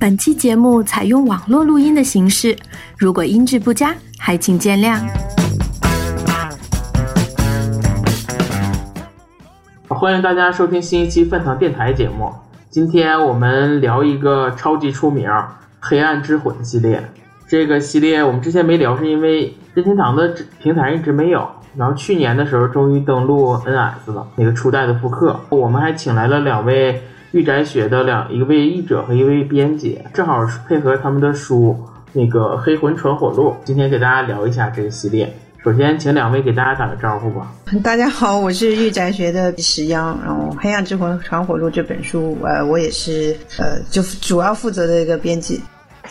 本期节目采用网络录音的形式，如果音质不佳，还请见谅。欢迎大家收听新一期饭堂电台节目。今天我们聊一个超级出名《黑暗之魂》系列。这个系列我们之前没聊，是因为任天堂的平台一直没有。然后去年的时候终于登陆 NS 了，那个初代的复刻。我们还请来了两位御宅学的两一位译者和一位编辑，正好配合他们的书那个《黑魂传火录》，今天给大家聊一下这个系列。首先，请两位给大家打个招呼吧。大家好，我是玉宅学的石央，然后《黑暗之魂传火录》这本书，呃，我也是呃，就主要负责的一个编辑。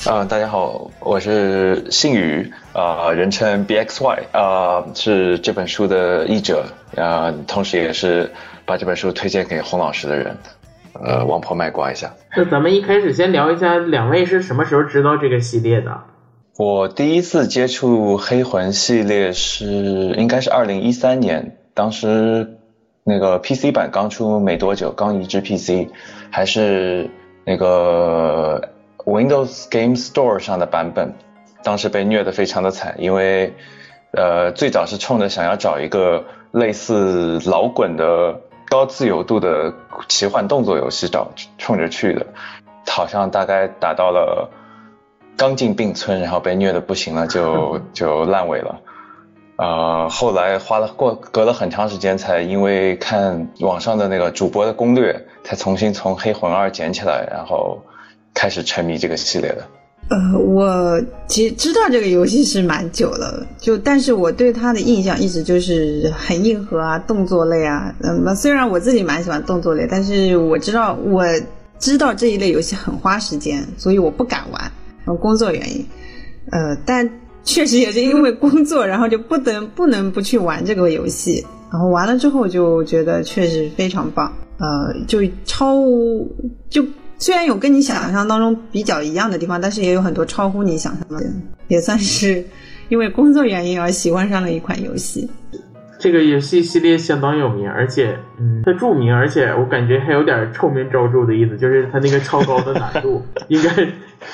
啊，大家好，我是信宇，啊，人称 BXY，啊，是这本书的译者，啊，同时也是把这本书推荐给洪老师的人，呃，王婆卖瓜一下。那咱们一开始先聊一下，两位是什么时候知道这个系列的？我第一次接触黑魂系列是应该是二零一三年，当时那个 PC 版刚出没多久，刚移植 PC，还是那个。Windows Game Store 上的版本，当时被虐得非常的惨，因为，呃，最早是冲着想要找一个类似老滚的高自由度的奇幻动作游戏找冲着去的，好像大概打到了刚进病村，然后被虐的不行了，就 就烂尾了，呃，后来花了过隔了很长时间，才因为看网上的那个主播的攻略，才重新从黑魂二捡起来，然后。开始沉迷这个系列的，呃，我其实知道这个游戏是蛮久了，就但是我对它的印象一直就是很硬核啊，动作类啊。嗯，虽然我自己蛮喜欢动作类，但是我知道我知道这一类游戏很花时间，所以我不敢玩，然后工作原因。呃，但确实也是因为工作，然后就不能不能不去玩这个游戏。然后玩了之后就觉得确实非常棒，呃，就超就。虽然有跟你想象当中比较一样的地方，但是也有很多超乎你想象的，也算是因为工作原因而喜欢上了一款游戏。这个游戏系列相当有名，而且嗯，它著名，而且我感觉还有点臭名昭著的意思，就是它那个超高的难度，应该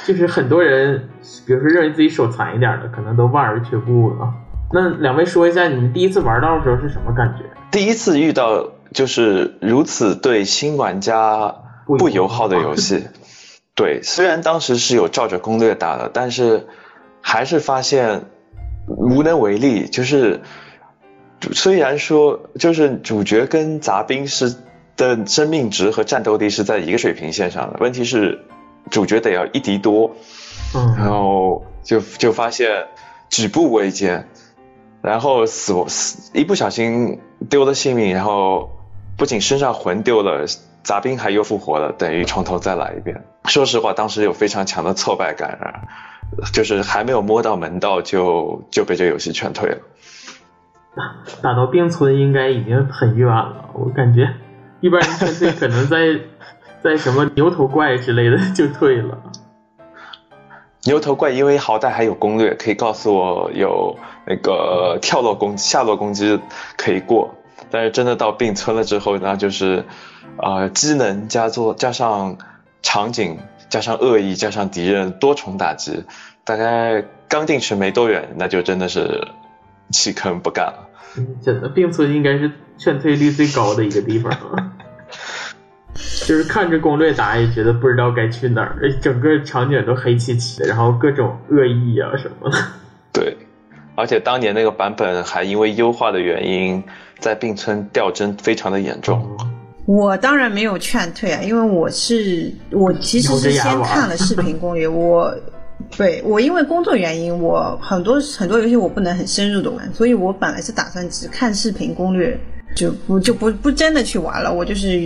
就是很多人，比如说认为自己手残一点的，可能都望而却步了。那两位说一下，你们第一次玩到的时候是什么感觉？第一次遇到就是如此对新玩家。不友好的游戏，对，虽然当时是有照着攻略打的，但是还是发现无能为力。就是虽然说，就是主角跟杂兵是的生命值和战斗力是在一个水平线上的，问题是主角得要一敌多，嗯，然后就就发现举步维艰，然后死死一不小心丢了性命，然后不仅身上魂丢了。杂兵还又复活了，等于从头再来一遍。说实话，当时有非常强的挫败感啊，就是还没有摸到门道就就被这游戏劝退了。打到冰村应该已经很远了，我感觉一般人劝退可能在 在什么牛头怪之类的就退了。牛头怪因为好歹还有攻略，可以告诉我有那个跳落攻击、下落攻击可以过，但是真的到并村了之后，那就是。啊，机能加做加上场景，加上恶意，加上敌人多重打击，大概刚进去没多远，那就真的是弃坑不干了。真的，并村应该是劝退率最高的一个地方了。就是看着攻略打也觉得不知道该去哪儿，整个场景都黑漆漆的，然后各种恶意啊什么的。对，而且当年那个版本还因为优化的原因，在并村掉帧非常的严重。我当然没有劝退啊，因为我是我其实是先看了视频攻略。我对我因为工作原因，我很多很多游戏我不能很深入的玩，所以我本来是打算只看视频攻略，就不就不不真的去玩了。我就是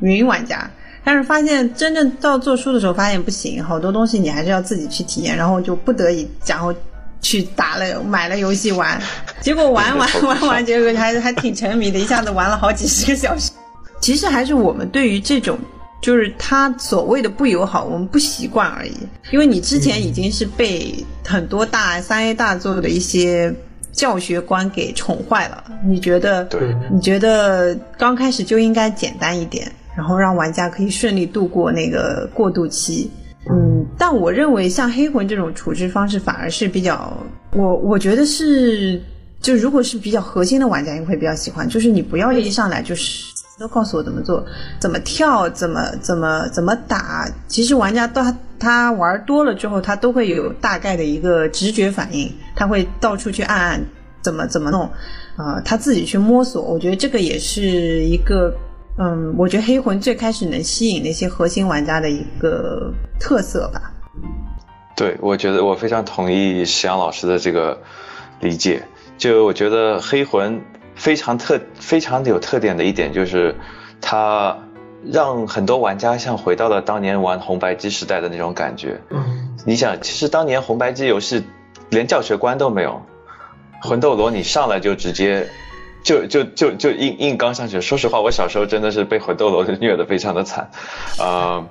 云玩家，但是发现真正到做书的时候，发现不行，好多东西你还是要自己去体验，然后就不得已然后去打了买了游戏玩，结果玩玩玩玩，结果还还挺沉迷的，一下子玩了好几十个小时。其实还是我们对于这种，就是他所谓的不友好，我们不习惯而已。因为你之前已经是被很多大三 A 大作的一些教学观给宠坏了，你觉得？对。你觉得刚开始就应该简单一点，然后让玩家可以顺利度过那个过渡期。嗯，但我认为像黑魂这种处置方式反而是比较，我我觉得是，就如果是比较核心的玩家，应该会比较喜欢。就是你不要一上来就是都告诉我怎么做、怎么跳、怎么怎么怎么打。其实玩家他他玩多了之后，他都会有大概的一个直觉反应，他会到处去按按怎么怎么弄，啊，他自己去摸索。我觉得这个也是一个。嗯，我觉得黑魂最开始能吸引那些核心玩家的一个特色吧。对，我觉得我非常同意石阳老师的这个理解。就我觉得黑魂非常特、非常有特点的一点就是，它让很多玩家像回到了当年玩红白机时代的那种感觉。嗯，你想，其实当年红白机游戏连教学关都没有，魂斗罗你上来就直接。就就就就硬硬刚上去。说实话，我小时候真的是被魂斗罗虐的非常的惨，呃，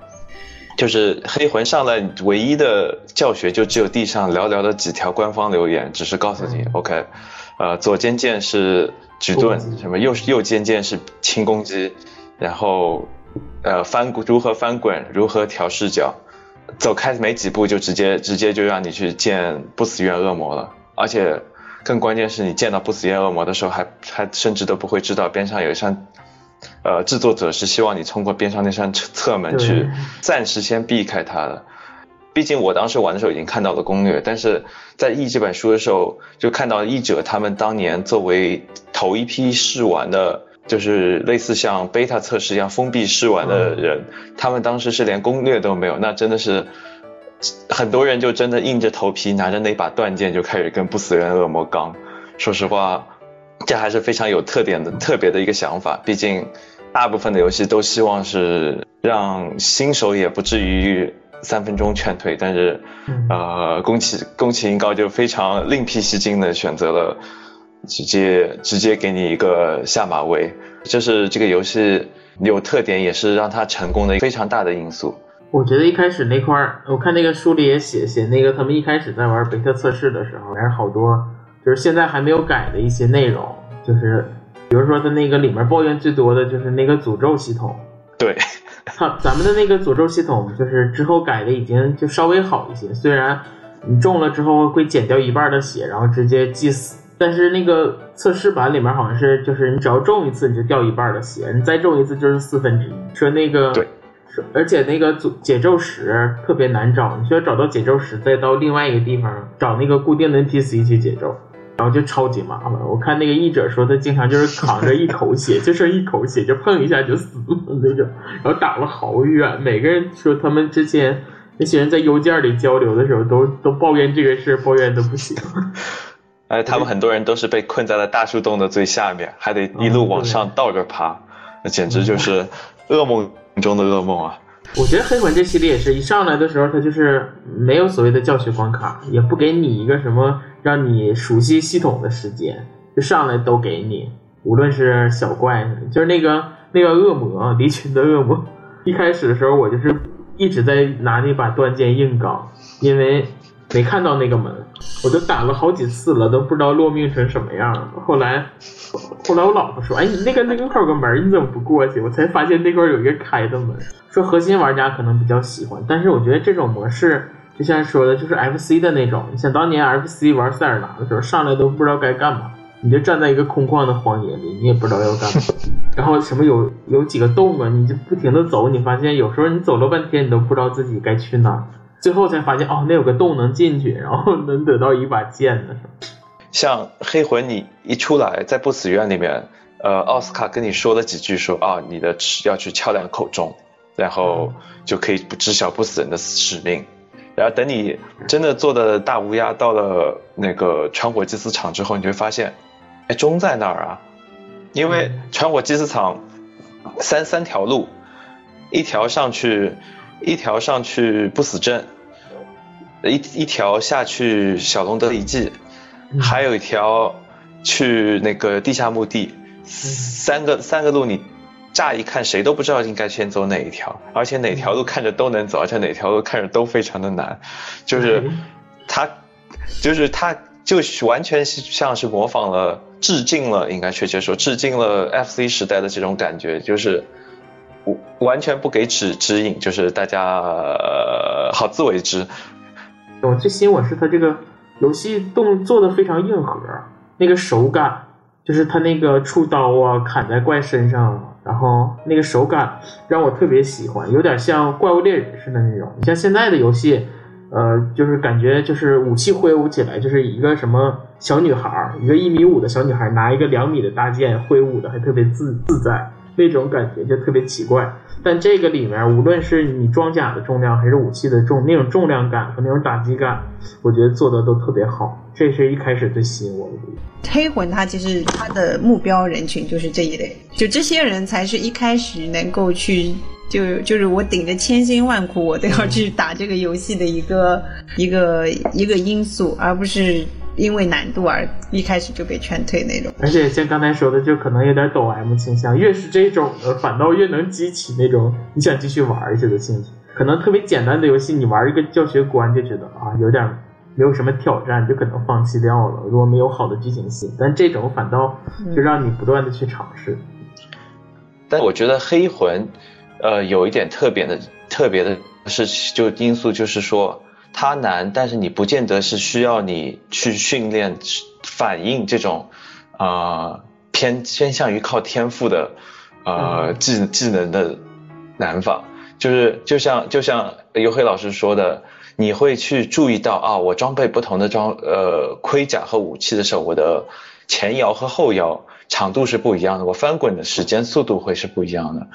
就是黑魂上来唯一的教学就只有地上寥寥的几条官方留言，只是告诉你，OK，呃，左肩键是举盾，什么右右肩键是轻攻击，然后呃翻如何翻滚，如何调视角，走开没几步就直接直接就让你去见不死怨恶魔了，而且。更关键是你见到不死焰恶魔的时候，还还甚至都不会知道边上有一扇，呃，制作者是希望你通过边上那扇侧门去暂时先避开他的。毕竟我当时玩的时候已经看到了攻略，但是在译这本书的时候，就看到译者他们当年作为头一批试玩的，就是类似像 beta 测试一样封闭试玩的人，他们当时是连攻略都没有，那真的是。很多人就真的硬着头皮拿着那把断剑就开始跟不死人恶魔刚。说实话，这还是非常有特点的、特别的一个想法。毕竟，大部分的游戏都希望是让新手也不至于三分钟劝退。但是，呃，宫崎宫崎英高就非常另辟蹊径的选择了直接直接给你一个下马威，这是这个游戏有特点，也是让它成功的非常大的因素。我觉得一开始那块儿，我看那个书里也写写那个他们一开始在玩贝特测试的时候，还是好多就是现在还没有改的一些内容，就是比如说他那个里面抱怨最多的就是那个诅咒系统。对，他咱们的那个诅咒系统就是之后改的已经就稍微好一些，虽然你中了之后会减掉一半的血，然后直接祭死，但是那个测试版里面好像是就是你只要中一次你就掉一半的血，你再中一次就是四分之一。说那个对。而且那个解解咒石特别难找，你需要找到解咒石，再到另外一个地方找那个固定的 NPC 去解咒，然后就超级麻烦。我看那个译者说，他经常就是扛着一口血，就剩一口血，就碰一下就死了那种，然后打了好远。每个人说他们之前那些人在邮件里交流的时候，都都抱怨这个事，抱怨的不行。哎，他们很多人都是被困在了大树洞的最下面，还得一路往上倒着爬，那简直就是噩梦。中的噩梦啊！我觉得黑魂这系列也是一上来的时候，它就是没有所谓的教学关卡，也不给你一个什么让你熟悉系统的时间，就上来都给你。无论是小怪，就是那个那个恶魔离群的恶魔，一开始的时候我就是一直在拿那把断剑硬刚，因为没看到那个门，我都打了好几次了，都不知道落命成什么样了。后来。后来我老婆说：“哎，你那个那个块有个门，你怎么不过去？”我才发现那块有一个开的门。说核心玩家可能比较喜欢，但是我觉得这种模式，就像说的，就是 FC 的那种。你像当年 FC 玩塞尔达的时候，上来都不知道该干嘛，你就站在一个空旷的荒野里，你也不知道要干嘛。然后什么有有几个洞啊，你就不停的走，你发现有时候你走了半天，你都不知道自己该去哪，最后才发现哦，那有个洞能进去，然后能得到一把剑呢。像黑魂，你一出来在不死院里面，呃，奥斯卡跟你说了几句，说啊，你的要去敲两口钟，然后就可以知晓不死人的使命。然后等你真的做的大乌鸦到了那个穿火祭祀场之后，你就会发现，哎，钟在哪儿啊，因为穿火祭祀场三三条路，一条上去，一条上去不死镇，一一条下去小龙德遗迹。还有一条去那个地下墓地，三个三个路，你乍一看谁都不知道应该先走哪一条，而且哪条路看着都能走，而且哪条路看着都非常的难，就是他，就是他，就完全像是模仿了、致敬了，应该确切说致敬了 FC 时代的这种感觉，就是完全不给指指引，就是大家好自为之。我最吸引我是它这个游戏动做的非常硬核，那个手感，就是它那个出刀啊，砍在怪身上，然后那个手感让我特别喜欢，有点像怪物猎人似的那种。你像现在的游戏。呃，就是感觉就是武器挥舞起来，就是一个什么小女孩，一个一米五的小女孩拿一个两米的大剑挥舞的，还特别自自在，那种感觉就特别奇怪。但这个里面，无论是你装甲的重量，还是武器的重那种重量感和那种打击感，我觉得做的都特别好。这是一开始最吸引我的。黑魂它其实它的目标人群就是这一类，就这些人才是一开始能够去。就就是我顶着千辛万苦，我都要去打这个游戏的一个一个一个因素，而不是因为难度而一开始就被劝退那种。而且像刚才说的，就可能有点抖 M 倾向，越是这种的，反倒越能激起那种你想继续玩一些的兴趣。可能特别简单的游戏，你玩一个教学关就觉得啊有点没有什么挑战，就可能放弃掉了。如果没有好的剧情性，但这种反倒就让你不断的去尝试。但我觉得黑魂。呃，有一点特别的，特别的是，就因素就是说，它难，但是你不见得是需要你去训练反应这种，啊，偏偏向于靠天赋的，呃，技技能的难法，就是就像就像尤黑老师说的，你会去注意到啊，我装备不同的装呃盔甲和武器的时候，我的前摇和后摇。长度是不一样的，我翻滚的时间速度会是不一样的，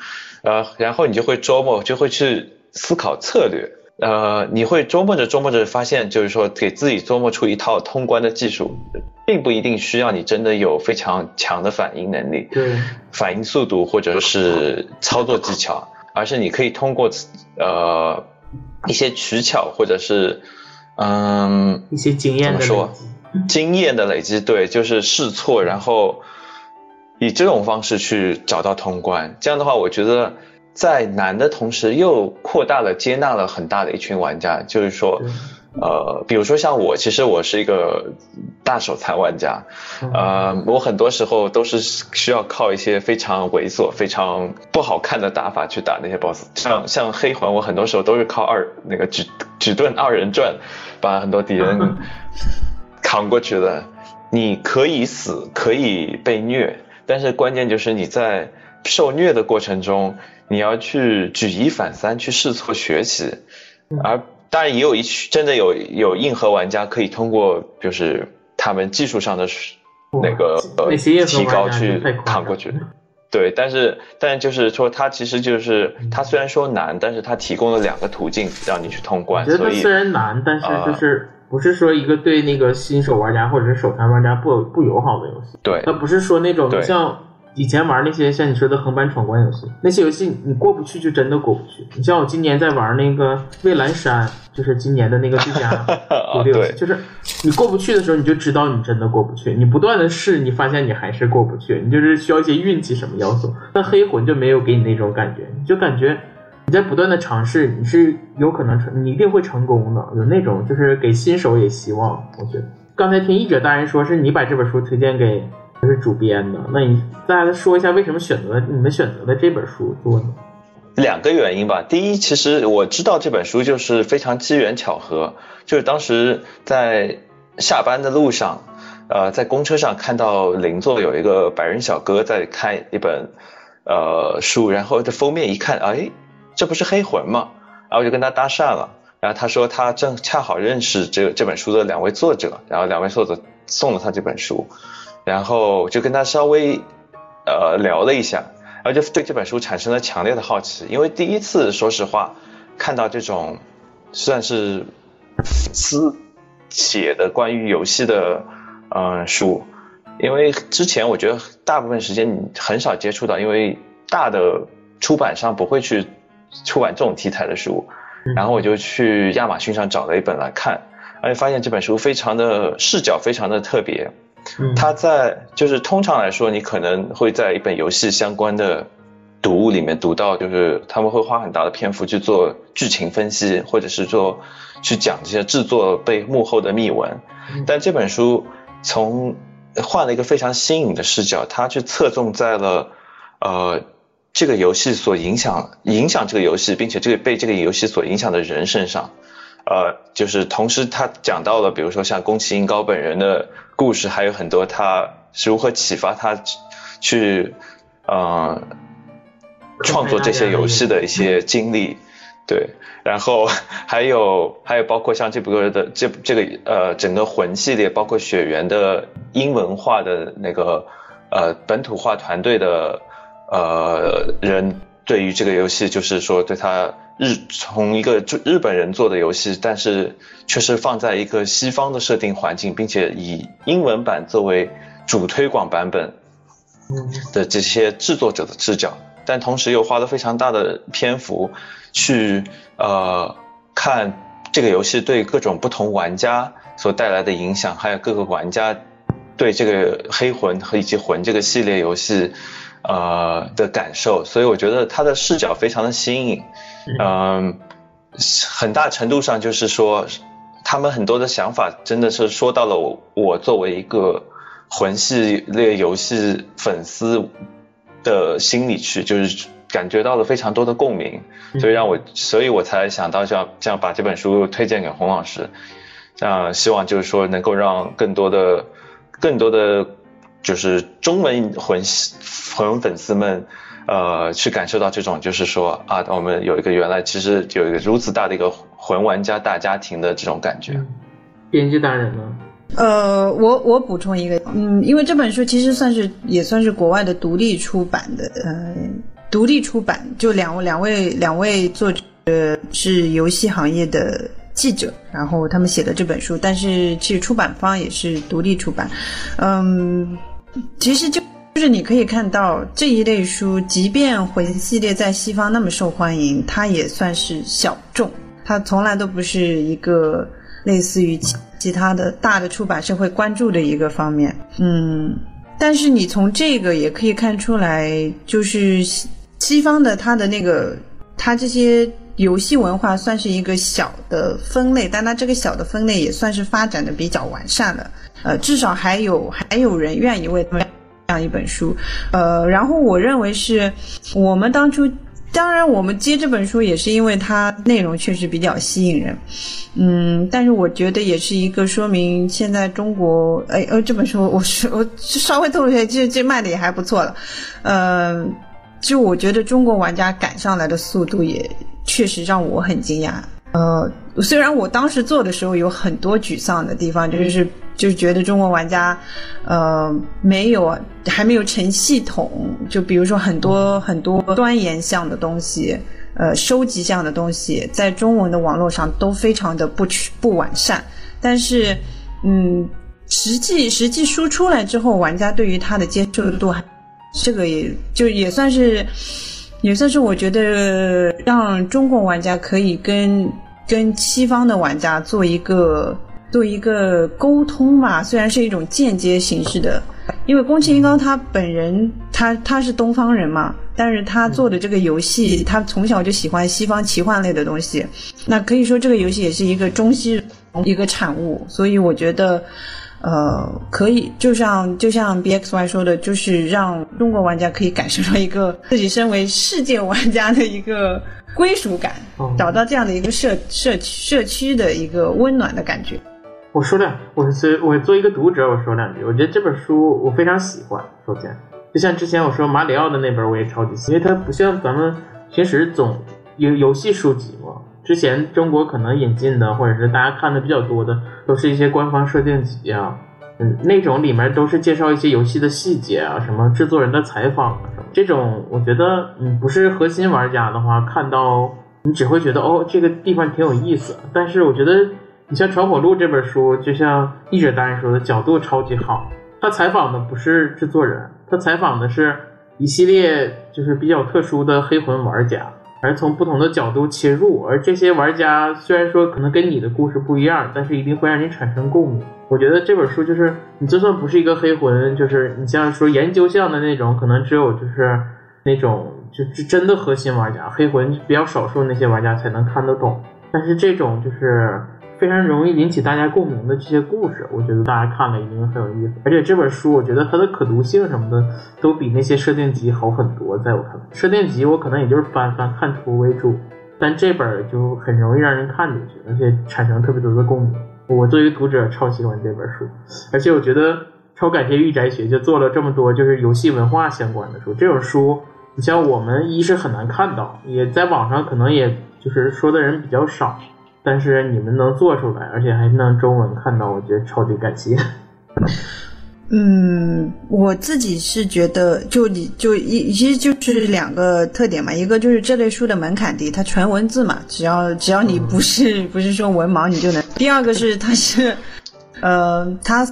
呃，然后你就会琢磨，就会去思考策略，呃，你会琢磨着琢磨着发现，就是说给自己琢磨出一套通关的技术，并不一定需要你真的有非常强的反应能力，对，反应速度或者是操作技巧，而是你可以通过呃一些取巧或者是嗯一些经验的累积，经验的累积，对，就是试错，然后。以这种方式去找到通关，这样的话，我觉得在难的同时又扩大了接纳了很大的一群玩家。就是说，呃，比如说像我，其实我是一个大手残玩家，呃，我很多时候都是需要靠一些非常猥琐、非常不好看的打法去打那些 BOSS。像像黑魂，我很多时候都是靠二那个举举盾二人转，把很多敌人 扛过去的。你可以死，可以被虐。但是关键就是你在受虐的过程中，你要去举一反三，去试错学习。而当然也有一群真的有有硬核玩家可以通过就是他们技术上的那个呃提高去扛过去。对，但是但就是说它其实就是它虽然说难，但是它提供了两个途径让你去通关。觉得虽然难，但是就是不是说一个对那个新手玩家或者是手残玩家不不友好的游戏。对，它不是说那种像。以前玩那些像你说的横版闯关游戏，那些游戏你过不去就真的过不去。你像我今年在玩那个蔚蓝山，就是今年的那个最佳独立游戏，就是你过不去的时候，你就知道你真的过不去。你不断的试，你发现你还是过不去，你就是需要一些运气什么要素。但黑魂就没有给你那种感觉，你就感觉你在不断的尝试，你是有可能成，你一定会成功的。有那种就是给新手也希望。我觉得刚才听译者大人说是你把这本书推荐给。是主编的，那你再说一下为什么选择你们选择的这本书做呢？两个原因吧。第一，其实我知道这本书就是非常机缘巧合，就是当时在下班的路上，呃，在公车上看到邻座有一个白人小哥在看一本呃书，然后这封面一看，哎，这不是黑魂吗？然后我就跟他搭讪了，然后他说他正恰好认识这这本书的两位作者，然后两位作者送了他这本书。然后就跟他稍微呃聊了一下，然后就对这本书产生了强烈的好奇，因为第一次说实话看到这种算是私写的关于游戏的嗯书，因为之前我觉得大部分时间你很少接触到，因为大的出版商不会去出版这种题材的书，然后我就去亚马逊上找了一本来看，而且发现这本书非常的视角非常的特别。他在就是通常来说，你可能会在一本游戏相关的读物里面读到，就是他们会花很大的篇幅去做剧情分析，或者是做去讲这些制作背幕后的秘闻。但这本书从换了一个非常新颖的视角，它去侧重在了呃这个游戏所影响影响这个游戏，并且这个被这个游戏所影响的人身上。呃，就是同时他讲到了，比如说像宫崎英高本人的故事，还有很多他是如何启发他去呃创作这些游戏的一些经历，对，然后还有还有包括像这部的这这个呃整个魂系列，包括雪原的英文化的那个呃本土化团队的呃人对于这个游戏，就是说对他。日从一个就日本人做的游戏，但是却是放在一个西方的设定环境，并且以英文版作为主推广版本的这些制作者的视角，但同时又花了非常大的篇幅去呃看这个游戏对各种不同玩家所带来的影响，还有各个玩家对这个黑魂和以及魂这个系列游戏。呃的感受，所以我觉得他的视角非常的新颖，嗯，很大程度上就是说，他们很多的想法真的是说到了我我作为一个魂系列游戏粉丝的心里去，就是感觉到了非常多的共鸣，所以让我，所以我才想到这样这样把这本书推荐给洪老师，这样希望就是说能够让更多的更多的。就是中文魂魂粉丝们，呃，去感受到这种，就是说啊，我们有一个原来其实有一个如此大的一个魂玩家大家庭的这种感觉。编辑大人呢？呃，我我补充一个，嗯，因为这本书其实算是也算是国外的独立出版的，呃，独立出版，就两两位两位作者是游戏行业的。记者，然后他们写的这本书，但是其实出版方也是独立出版。嗯，其实就就是你可以看到这一类书，即便魂系列在西方那么受欢迎，它也算是小众，它从来都不是一个类似于其其他的大的出版社会关注的一个方面。嗯，但是你从这个也可以看出来，就是西方的它的那个它这些。游戏文化算是一个小的分类，但它这个小的分类也算是发展的比较完善了。呃，至少还有还有人愿意为他们这样一本书。呃，然后我认为是我们当初，当然我们接这本书也是因为它内容确实比较吸引人。嗯，但是我觉得也是一个说明现在中国，哎呃，这本书我是我稍微透露一下，这这卖的也还不错了。呃，就我觉得中国玩家赶上来的速度也。确实让我很惊讶。呃，虽然我当时做的时候有很多沮丧的地方，就是就是觉得中国玩家，呃，没有还没有成系统。就比如说很多很多钻研项的东西，呃，收集项的东西，在中文的网络上都非常的不不完善。但是，嗯，实际实际输出来之后，玩家对于它的接受度，还这个也就也算是。也算是我觉得让中国玩家可以跟跟西方的玩家做一个做一个沟通吧，虽然是一种间接形式的，因为宫崎英高他本人他他是东方人嘛，但是他做的这个游戏，他从小就喜欢西方奇幻类的东西，那可以说这个游戏也是一个中西一个产物，所以我觉得。呃，可以，就像就像 B X Y 说的，就是让中国玩家可以感受到一个 自己身为世界玩家的一个 归属感，找到这样的一个社社社区的一个温暖的感觉。我说两，我是我作为一个读者，我说两句。我觉得这本书我非常喜欢。首先，就像之前我说马里奥的那本，我也超级喜欢，因为它不像咱们平时总游游戏书籍嘛。之前中国可能引进的，或者是大家看的比较多的，都是一些官方设定集啊，嗯，那种里面都是介绍一些游戏的细节啊，什么制作人的采访啊。这种我觉得，嗯，不是核心玩家的话，看到你只会觉得哦，这个地方挺有意思。但是我觉得，你像《传火录》这本书，就像译者大人说的，角度超级好。他采访的不是制作人，他采访的是一系列就是比较特殊的黑魂玩家。而从不同的角度切入，而这些玩家虽然说可能跟你的故事不一样，但是一定会让你产生共鸣。我觉得这本书就是你就算不是一个黑魂，就是你像说研究项的那种，可能只有就是那种就是真的核心玩家，黑魂比较少数那些玩家才能看得懂。但是这种就是非常容易引起大家共鸣的这些故事，我觉得大家看了一定很有意思。而且这本书，我觉得它的可读性什么的都比那些设定集好很多。在我看来，设定集我可能也就是翻翻看图为主，但这本就很容易让人看进去，而且产生特别多的共鸣。我作为读者超喜欢这本书，而且我觉得超感谢御宅学就做了这么多就是游戏文化相关的书。这种书，你像我们一是很难看到，也在网上可能也就是说的人比较少。但是你们能做出来，而且还能中文看到，我觉得超级感谢。嗯，我自己是觉得，就你就一其实就是两个特点嘛，一个就是这类书的门槛低，它纯文字嘛，只要只要你不是不是说文盲，你就能。第二个是它是，呃，它。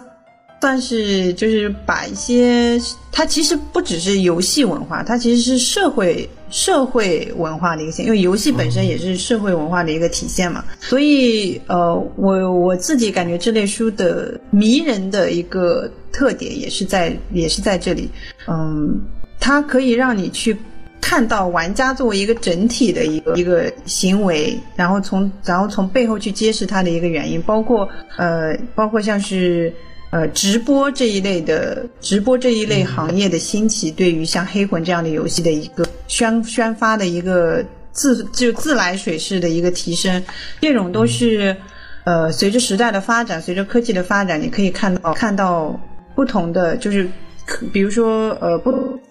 算是就是把一些，它其实不只是游戏文化，它其实是社会社会文化的一个因为游戏本身也是社会文化的一个体现嘛。所以，呃，我我自己感觉这类书的迷人的一个特点也是在也是在这里，嗯，它可以让你去看到玩家作为一个整体的一个一个行为，然后从然后从背后去揭示它的一个原因，包括呃，包括像是。呃，直播这一类的直播这一类行业的兴起，对于像黑魂这样的游戏的一个宣宣发的一个自就自来水式的一个提升，这种都是呃随着时代的发展，随着科技的发展，你可以看到看到不同的就是。比如说，呃，不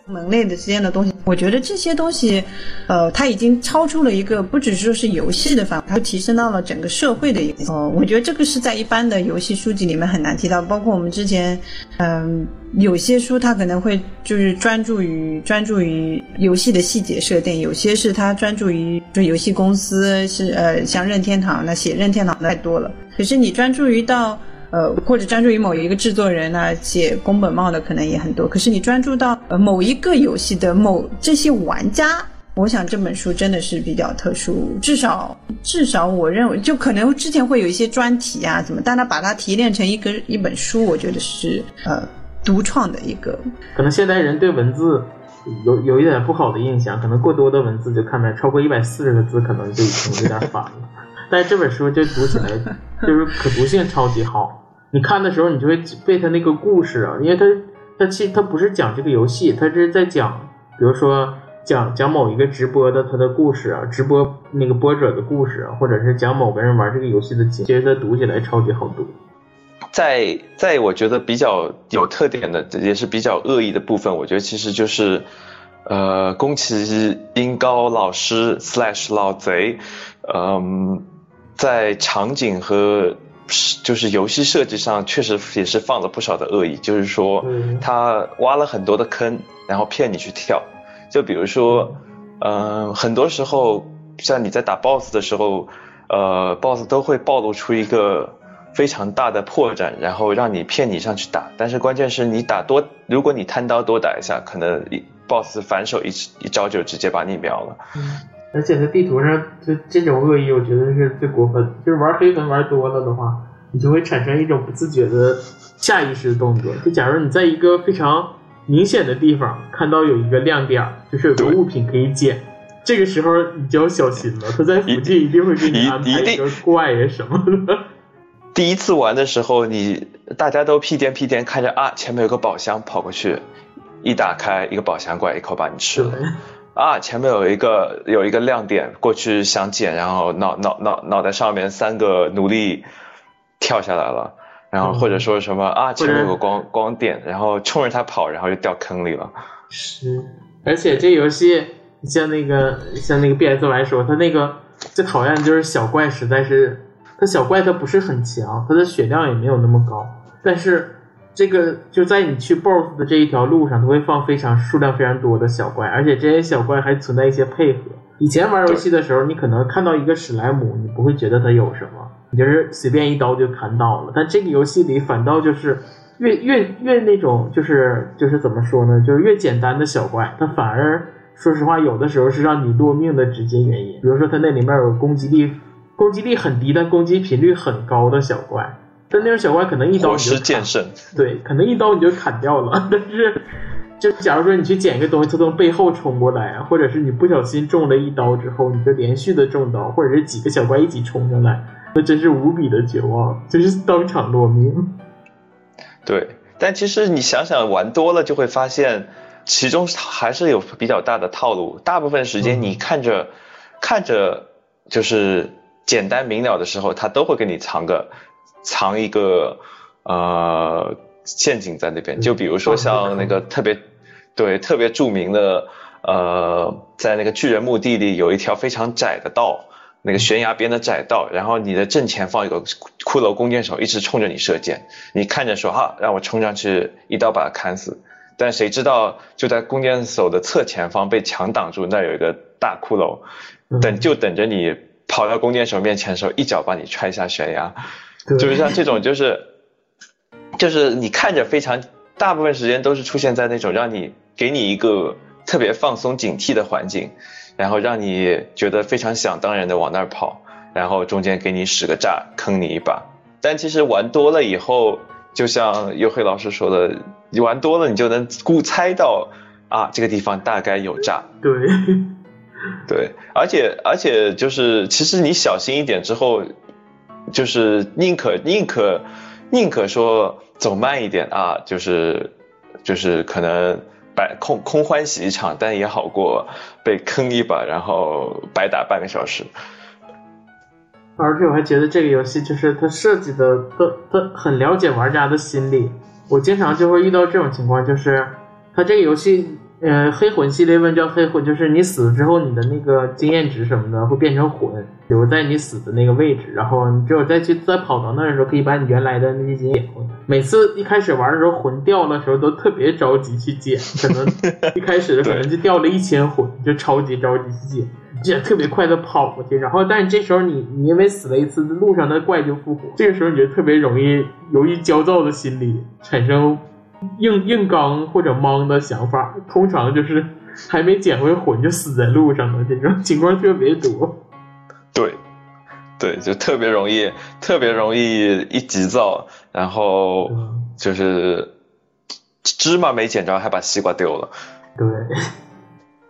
门类的之间的东西，我觉得这些东西，呃，它已经超出了一个不只说是游戏的范围，它提升到了整个社会的一个。哦，我觉得这个是在一般的游戏书籍里面很难提到。包括我们之前，嗯，有些书它可能会就是专注于专注于游戏的细节设定，有些是它专注于就游戏公司是呃，像任天堂那写任天堂的太多了。可是你专注于到。呃，或者专注于某一个制作人呢，写宫本茂的可能也很多。可是你专注到呃某一个游戏的某这些玩家，我想这本书真的是比较特殊。至少至少我认为，就可能之前会有一些专题啊，怎么，但他把它提炼成一个一本书，我觉得是呃独创的一个。可能现代人对文字有有一点不好的印象，可能过多的文字就看来超过一百四十个字，可能就已经有点烦了。但是这本书就读起来 就是可读性超级好，你看的时候你就会被他那个故事啊，因为他他其实他不是讲这个游戏，他是在讲，比如说讲讲某一个直播的他的故事啊，直播那个播者的故事啊，或者是讲某个人玩这个游戏的经，其实他读起来超级好读。在在我觉得比较有特点的，也是比较恶意的部分，我觉得其实就是，呃，宫崎英高老师 slash 老贼，嗯。在场景和就是游戏设计上，确实也是放了不少的恶意。就是说，他挖了很多的坑，然后骗你去跳。就比如说，嗯，很多时候像你在打 BOSS 的时候，呃，BOSS 都会暴露出一个非常大的破绽，然后让你骗你上去打。但是关键是你打多，如果你贪刀多打一下，可能 BOSS 反手一一招就直接把你秒了。而且在地图上，就这种恶意，我觉得是最过分。就是玩黑魂玩多了的话，你就会产生一种不自觉的下意识的动作。就假如你在一个非常明显的地方看到有一个亮点，就是有个物品可以捡，这个时候你就要小心了。他在附近一定会给你安排一个怪呀什么的。第一次玩的时候，你大家都屁颠屁颠看着啊，前面有个宝箱，跑过去，一打开一个宝箱怪，一口把你吃了。啊，前面有一个有一个亮点，过去想捡，然后脑脑脑脑袋上面三个奴隶跳下来了，然后或者说什么啊，前面有个光光点，然后冲着他跑，然后就掉坑里了。是，而且这游戏像那个像那个 B S Y 说，他那个最讨厌的就是小怪，实在是他小怪他不是很强，他的血量也没有那么高，但是。这个就在你去 BOSS 的这一条路上，它会放非常数量非常多的小怪，而且这些小怪还存在一些配合。以前玩游戏的时候，你可能看到一个史莱姆，你不会觉得它有什么，你就是随便一刀就砍倒了。但这个游戏里反倒就是越越越那种，就是就是怎么说呢？就是越简单的小怪，它反而说实话，有的时候是让你落命的直接原因。比如说，它那里面有攻击力攻击力很低，但攻击频率很高的小怪。但那种小怪可能一刀你就剑圣，对，可能一刀你就砍掉了。但是，就假如说你去捡一个东西，它从背后冲过来啊，或者是你不小心中了一刀之后，你就连续的中刀，或者是几个小怪一起冲上来，那真是无比的绝望，就是当场落命。对，但其实你想想，玩多了就会发现，其中还是有比较大的套路。大部分时间你看着看着就是简单明了的时候，他都会给你藏个藏一个呃陷阱在那边。就比如说像那个特别对特别著名的。呃，在那个巨人墓地里有一条非常窄的道，那个悬崖边的窄道，然后你的正前方有个骷髅弓箭手一直冲着你射箭，你看着说哈，让我冲上去一刀把他砍死，但谁知道就在弓箭手的侧前方被墙挡住，那有一个大骷髅，等就等着你跑到弓箭手面前的时候一脚把你踹下悬崖，就是像这种就是就是你看着非常大部分时间都是出现在那种让你给你一个。特别放松警惕的环境，然后让你觉得非常想当然的往那儿跑，然后中间给你使个诈坑你一把。但其实玩多了以后，就像优黑老师说的，你玩多了你就能估猜到啊这个地方大概有诈。对，对，而且而且就是其实你小心一点之后，就是宁可宁可宁可说走慢一点啊，就是就是可能。白空空欢喜一场，但也好过被坑一把，然后白打半个小时。而且我还觉得这个游戏就是它设计的，都都很了解玩家的心理。我经常就会遇到这种情况，就是它这个游戏。呃，黑魂系列问叫黑魂，就是你死了之后，你的那个经验值什么的会变成魂，留在你死的那个位置，然后你只有再去再跑到那儿的时候，可以把你原来的那些经验回每次一开始玩的时候，魂掉的时候都特别着急去捡，可能 一开始的可能就掉了一千魂，就超级着急去捡，捡特别快的跑过去，然后但是这时候你你因为死了一次，路上的怪就复活，这个时候你就特别容易由于焦躁的心理产生。硬硬刚或者莽的想法，通常就是还没捡回魂就死在路上了这种情况特别多。对，对，就特别容易，特别容易一急躁，然后就是芝麻没捡着，还把西瓜丢了。对。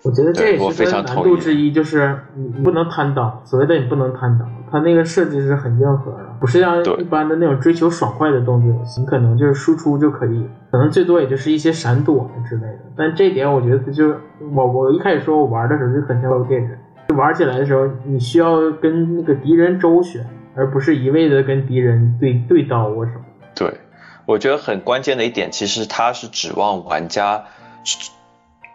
我觉得这也是它难度之一，就是你不能贪刀。所谓的你不能贪刀，它那个设计是很硬核的，不是像一般的那种追求爽快的动作游戏，你可能就是输出就可以，可能最多也就是一些闪躲之类的。但这点我觉得就我我一开始说我玩的时候就很像《电人》，玩起来的时候你需要跟那个敌人周旋，而不是一味的跟敌人对对刀啊什么。对，我觉得很关键的一点，其实它是指望玩家，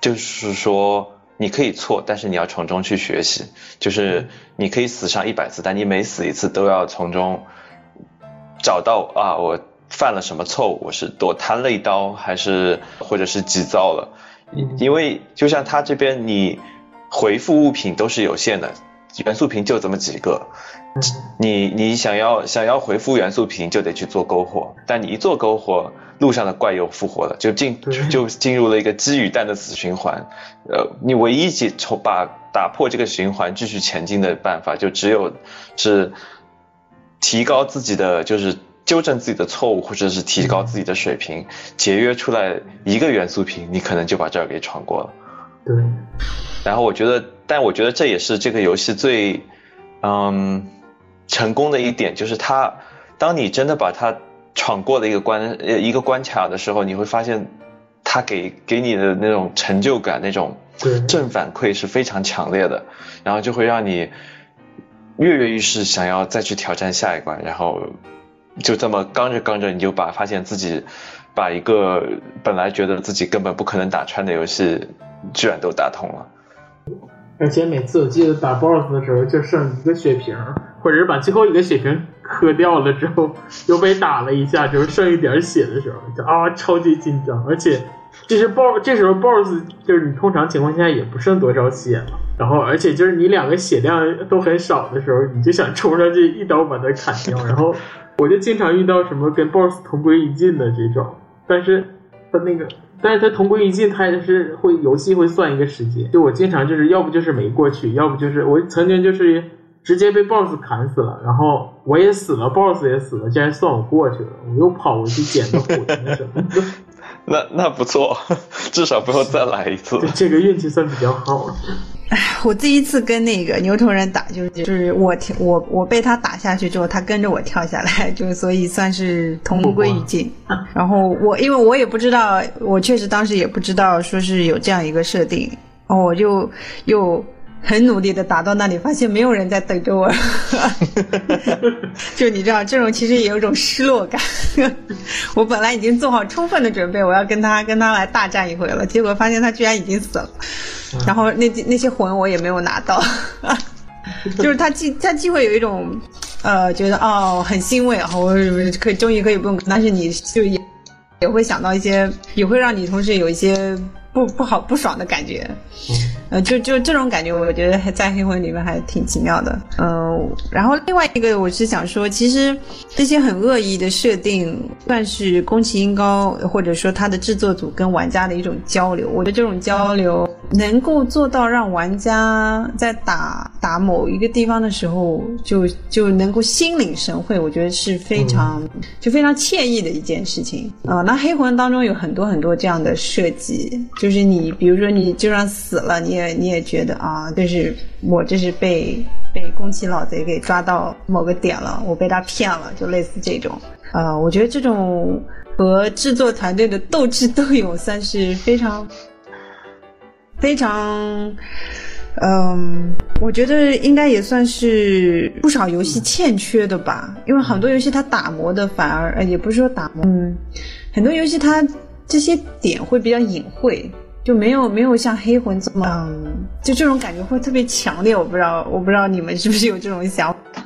就是说。你可以错，但是你要从中去学习。就是你可以死上一百次，但你每死一次都要从中找到啊，我犯了什么错误？我是多贪了一刀，还是或者是急躁了？因为就像他这边，你回复物品都是有限的，元素瓶就这么几个。你你想要想要回复元素瓶，就得去做篝火，但你一做篝火。路上的怪又复活了，就进就进入了一个鸡与蛋的死循环。呃，你唯一解从把打破这个循环继续前进的办法，就只有是提高自己的，就是纠正自己的错误，或者是提高自己的水平，节约出来一个元素瓶，你可能就把这儿给闯过了。对。然后我觉得，但我觉得这也是这个游戏最嗯成功的一点，就是它当你真的把它。闯过的一个关呃一个关卡的时候，你会发现，他给给你的那种成就感、那种正反馈是非常强烈的，然后就会让你跃跃欲试，想要再去挑战下一关，然后就这么刚着刚着，你就把发现自己把一个本来觉得自己根本不可能打穿的游戏，居然都打通了。而且每次我记得打 BOSS 的时候，就剩一个血瓶，或者是把最后一个血瓶。磕掉了之后又被打了一下，就是剩一点血的时候，就啊超级紧张，而且这是 BOSS，这时候 BOSS 就是你通常情况下也不剩多少血了，然后而且就是你两个血量都很少的时候，你就想冲上去一刀把它砍掉，然后我就经常遇到什么跟 BOSS 同归于尽的这种，但是他那个，但是他同归于尽，他也是会游戏会算一个时间，就我经常就是要不就是没过去，要不就是我曾经就是。直接被 boss 砍死了，然后我也死了，boss 也死了，竟然算我过去了。我又跑回去捡的魂什么的。那那不错，至少不用再来一次。这个运气算比较好。哎，我第一次跟那个牛头人打，就是就是我我我被他打下去之后，他跟着我跳下来，就所以算是同归于尽。然后我因为我也不知道，我确实当时也不知道说是有这样一个设定，哦，我就又。很努力的打到那里，发现没有人在等着我，就你知道，这种其实也有一种失落感。我本来已经做好充分的准备，我要跟他跟他来大战一回了，结果发现他居然已经死了。然后那那些魂我也没有拿到，就是他既他既会有一种呃觉得哦很欣慰啊，我可以终于可以不用，但是你就也也会想到一些，也会让你同时有一些。不不好不爽的感觉，呃，就就这种感觉，我觉得还在黑魂里面还挺奇妙的，嗯，然后另外一个我是想说，其实这些很恶意的设定，算是宫崎英高或者说他的制作组跟玩家的一种交流，我觉得这种交流能够做到让玩家在打打某一个地方的时候，就就能够心领神会，我觉得是非常就非常惬意的一件事情啊。那黑魂当中有很多很多这样的设计。就就是你，比如说你就算死了，你也你也觉得啊，就是我这是被被宫崎老贼给抓到某个点了，我被他骗了，就类似这种。呃，我觉得这种和制作团队的斗智斗勇算是非常非常，嗯，我觉得应该也算是不少游戏欠缺的吧。因为很多游戏它打磨的反而，呃，也不是说打磨，嗯，很多游戏它。这些点会比较隐晦，就没有没有像黑魂这么，就这种感觉会特别强烈。我不知道，我不知道你们是不是有这种想法。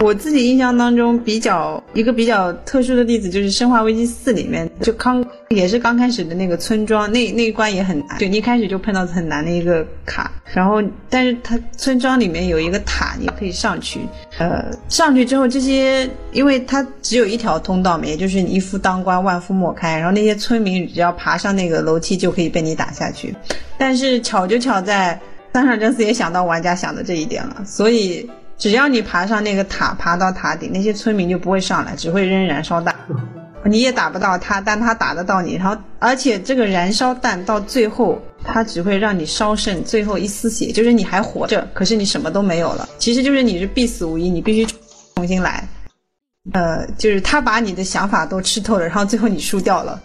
我自己印象当中比较一个比较特殊的例子，就是《生化危机四》里面，就刚也是刚开始的那个村庄，那那一关也很难，就你一开始就碰到很难的一个卡。然后，但是它村庄里面有一个塔，你可以上去。呃，上去之后，这些因为它只有一条通道嘛，也就是一夫当关，万夫莫开。然后那些村民只要爬上那个楼梯，就可以被你打下去。但是巧就巧在三上真司也想到玩家想的这一点了，所以。只要你爬上那个塔，爬到塔顶，那些村民就不会上来，只会扔燃烧弹，你也打不到他，但他打得到你。然后，而且这个燃烧弹到最后，它只会让你烧剩最后一丝血，就是你还活着，可是你什么都没有了。其实就是你是必死无疑，你必须重新来。呃，就是他把你的想法都吃透了，然后最后你输掉了。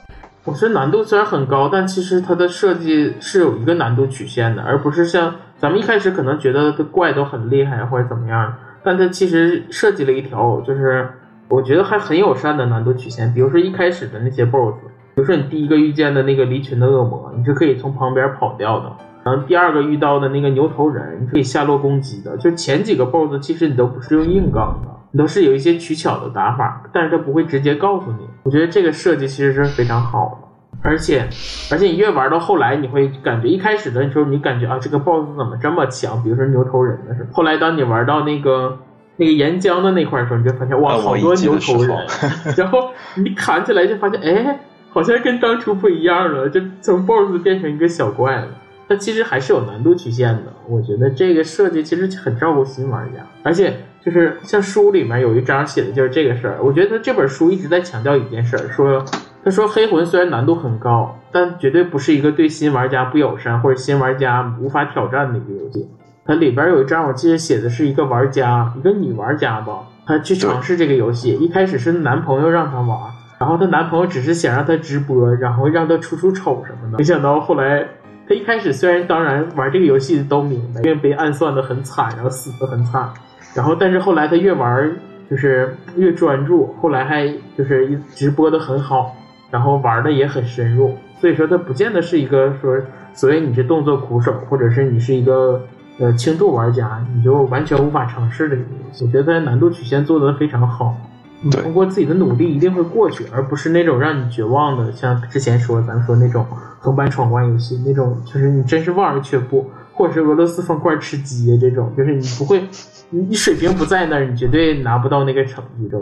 我觉得难度虽然很高，但其实它的设计是有一个难度曲线的，而不是像。咱们一开始可能觉得这怪都很厉害或者怎么样，但它其实设计了一条，就是我觉得还很友善的难度曲线。比如说一开始的那些 BOSS，比如说你第一个遇见的那个离群的恶魔，你是可以从旁边跑掉的。然后第二个遇到的那个牛头人，你可以下落攻击的。就前几个 BOSS 其实你都不是用硬刚的，你都是有一些取巧的打法，但是它不会直接告诉你。我觉得这个设计其实是非常好的。而且，而且你越玩到后来，你会感觉一开始的时候，你感觉啊，这个 BOSS 怎么这么强？比如说牛头人的时候，后来当你玩到那个那个岩浆的那块的时候，你就发现哇，好多牛头人。然后你砍起来就发现，哎，好像跟当初不一样了，就从 BOSS 变成一个小怪了。但其实还是有难度曲线的。我觉得这个设计其实很照顾新玩家。而且就是像书里面有一章写的就是这个事儿。我觉得这本书一直在强调一件事儿，说。他说：“黑魂虽然难度很高，但绝对不是一个对新玩家不友善或者新玩家无法挑战的一个游戏。它里边有一章，我记得写的是一个玩家，一个女玩家吧，她去尝试这个游戏。一开始是男朋友让她玩，然后她男朋友只是想让她直播，然后让她出出丑什么的。没想到后来，她一开始虽然当然玩这个游戏都明白，因为被暗算的很惨，然后死的很惨。然后但是后来她越玩就是越专注，后来还就是直播的很好。”然后玩的也很深入，所以说它不见得是一个说所谓你是动作苦手，或者是你是一个呃轻度玩家，你就完全无法尝试的一个游戏。我觉得难度曲线做的非常好，你通过自己的努力一定会过去，而不是那种让你绝望的，像之前说咱们说那种横版闯关游戏那种，就是你真是望而却步，或者是俄罗斯方块吃鸡这种，就是你不会，你水平不在那儿，你绝对拿不到那个成绩的。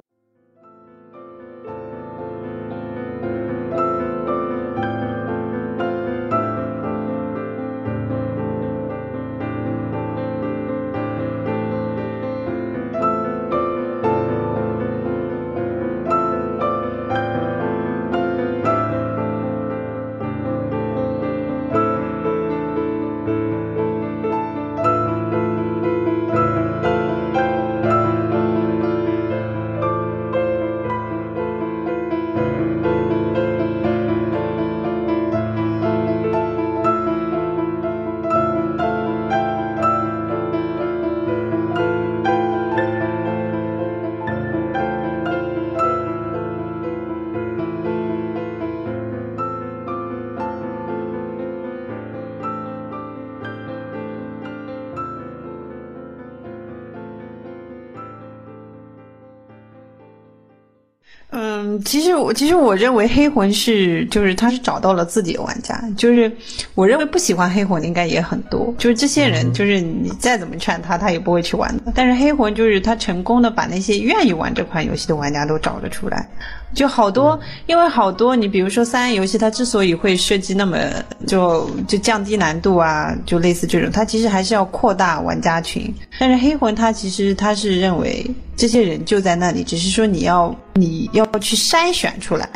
我其实我认为黑魂是就是他是找到了自己的玩家，就是我认为不喜欢黑魂的应该也很多，就是这些人就是你再怎么劝他，他也不会去玩的。但是黑魂就是他成功的把那些愿意玩这款游戏的玩家都找了出来。就好多，因为好多，你比如说三 A 游戏，它之所以会设计那么就就降低难度啊，就类似这种，它其实还是要扩大玩家群。但是黑魂它其实它是认为这些人就在那里，只是说你要你要去筛选出来。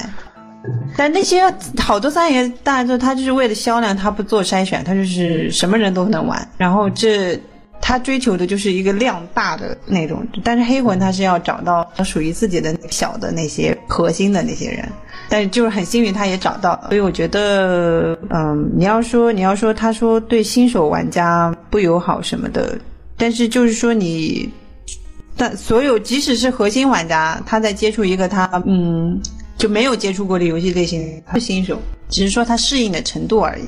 但那些好多三爷大作，他就是为了销量，他不做筛选，他就是什么人都能玩。然后这。他追求的就是一个量大的那种，但是黑魂他是要找到属于自己的小的那些核心的那些人，但是就是很幸运他也找到了，所以我觉得，嗯，你要说你要说他说对新手玩家不友好什么的，但是就是说你，但所有即使是核心玩家，他在接触一个他嗯。就没有接触过的游戏类型，他是新手，只是说他适应的程度而已。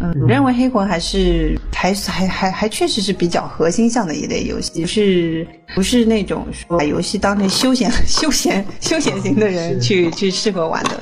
嗯，认为黑魂还是还还还还确实是比较核心向的一类游戏，是不是那种说把游戏当成休闲休闲休闲型的人去去适合玩的？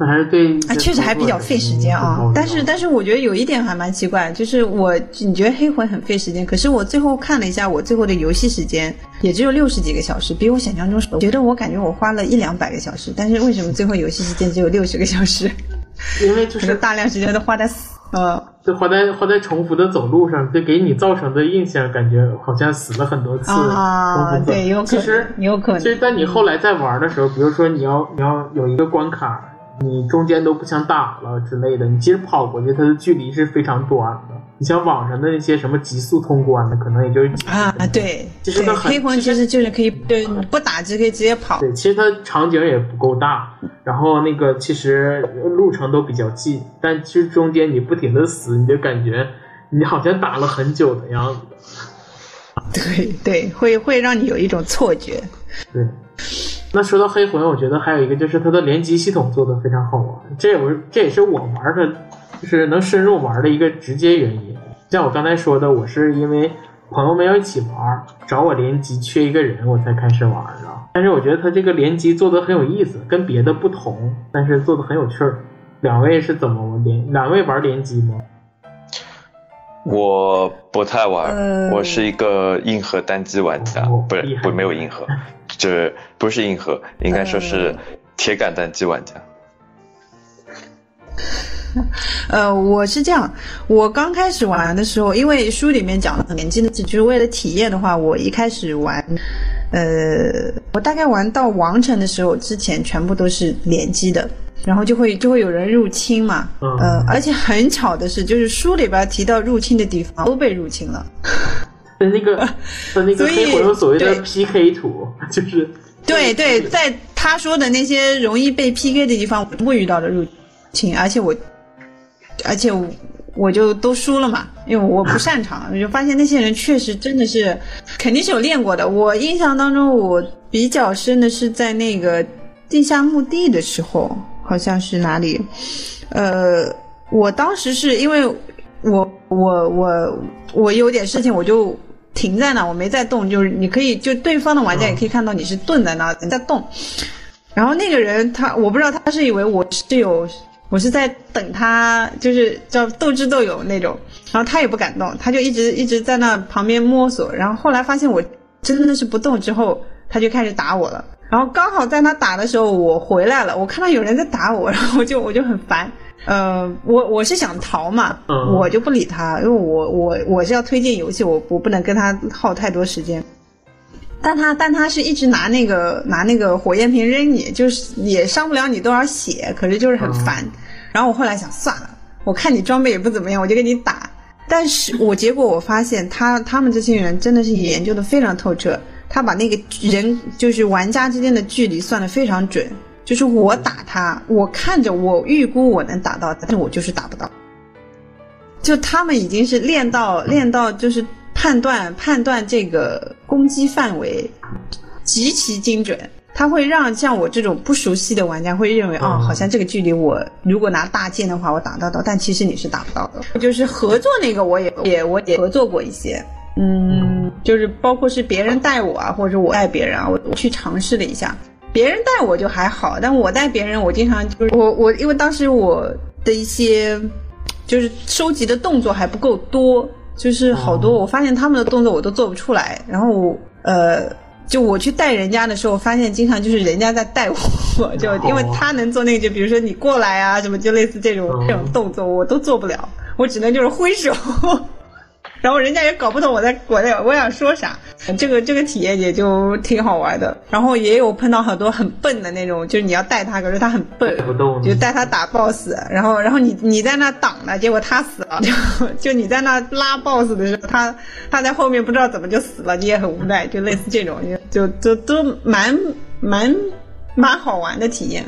那还是对啊，确实还比较费时间啊。但是，但是我觉得有一点还蛮奇怪，就是我你觉得黑魂很费时间，可是我最后看了一下，我最后的游戏时间也只有六十几个小时，比我想象中少。觉得我感觉我花了一两百个小时，但是为什么最后游戏时间只有六十个小时？因为就是大量时间都花在死呃，就花在花在重复的走路上，就给你造成的印象感觉好像死了很多次。啊，对，有可能。其实有可能。其实，在你后来在玩的时候，比如说你要你要有一个关卡。你中间都不想打了之类的，你其实跑过去，它的距离是非常短的。你像网上的那些什么极速通关的，可能也就啊，对，其实它黑魂其实就是可以对不打就可以直接跑。对，其实它场景也不够大，然后那个其实路程都比较近，但其实中间你不停的死，你就感觉你好像打了很久的样子。对对，会会让你有一种错觉。对。那说到黑魂，我觉得还有一个就是它的联机系统做的非常好玩，这也是这也是我玩的，就是能深入玩的一个直接原因。像我刚才说的，我是因为朋友们要一起玩，找我联机缺一个人，我才开始玩的。但是我觉得它这个联机做的很有意思，跟别的不同，但是做的很有趣儿。两位是怎么联？两位玩联机吗？我不太玩，我是一个硬核单机玩家，不是不没有硬核。这不是硬核，应该说是铁杆单机玩家。呃，我是这样，我刚开始玩的时候，因为书里面讲了联机的，就是为了体验的话，我一开始玩，呃，我大概玩到王城的时候，之前全部都是联机的，然后就会就会有人入侵嘛，呃，而且很巧的是，就是书里边提到入侵的地方都被入侵了。的那个，的那个 黑魂所谓的 PK 图，就是对对，在他说的那些容易被 PK 的地方，我不遇到的入侵，而且我，而且我就都输了嘛，因为我不擅长，我就发现那些人确实真的是肯定是有练过的。我印象当中，我比较深的是在那个地下墓地的时候，好像是哪里，呃，我当时是因为我我我我有点事情，我就。停在那，我没在动，就是你可以，就对方的玩家也可以看到你是顿在那在动。然后那个人他，我不知道他是以为我是有，我是在等他，就是叫斗智斗勇那种。然后他也不敢动，他就一直一直在那旁边摸索。然后后来发现我真的是不动之后，他就开始打我了。然后刚好在他打的时候，我回来了，我看到有人在打我，然后我就我就很烦。呃，我我是想逃嘛，我就不理他，因为我我我是要推荐游戏，我我不能跟他耗太多时间。但他但他是一直拿那个拿那个火焰瓶扔你，就是也伤不了你多少血，可是就是很烦。然后我后来想算了，我看你装备也不怎么样，我就跟你打。但是我结果我发现他他们这些人真的是研究的非常透彻，他把那个人就是玩家之间的距离算的非常准。就是我打他，我看着我预估我能打到，但是我就是打不到。就他们已经是练到练到，就是判断判断这个攻击范围极其精准，他会让像我这种不熟悉的玩家会认为，哦，好像这个距离我如果拿大剑的话，我打得到，但其实你是打不到的。就是合作那个，我也也我也合作过一些，嗯，就是包括是别人带我啊，或者我带别人啊，我我去尝试了一下。别人带我就还好，但我带别人，我经常就是我我因为当时我的一些就是收集的动作还不够多，就是好多我发现他们的动作我都做不出来，然后我呃。就我去带人家的时候，发现经常就是人家在带我，就因为他能做那个，就比如说你过来啊，什么就类似这种这种动作，我都做不了，我只能就是挥手。然后人家也搞不懂我在我在我想说啥，这个这个体验也就挺好玩的。然后也有碰到很多很笨的那种，就是你要带他，可是他很笨，就带他打 boss。然后然后你你在那挡了，结果他死了。就就你在那拉 boss 的时候，他他在后面不知道怎么就死了，你也很无奈。就类似这种，就就都蛮蛮蛮好玩的体验。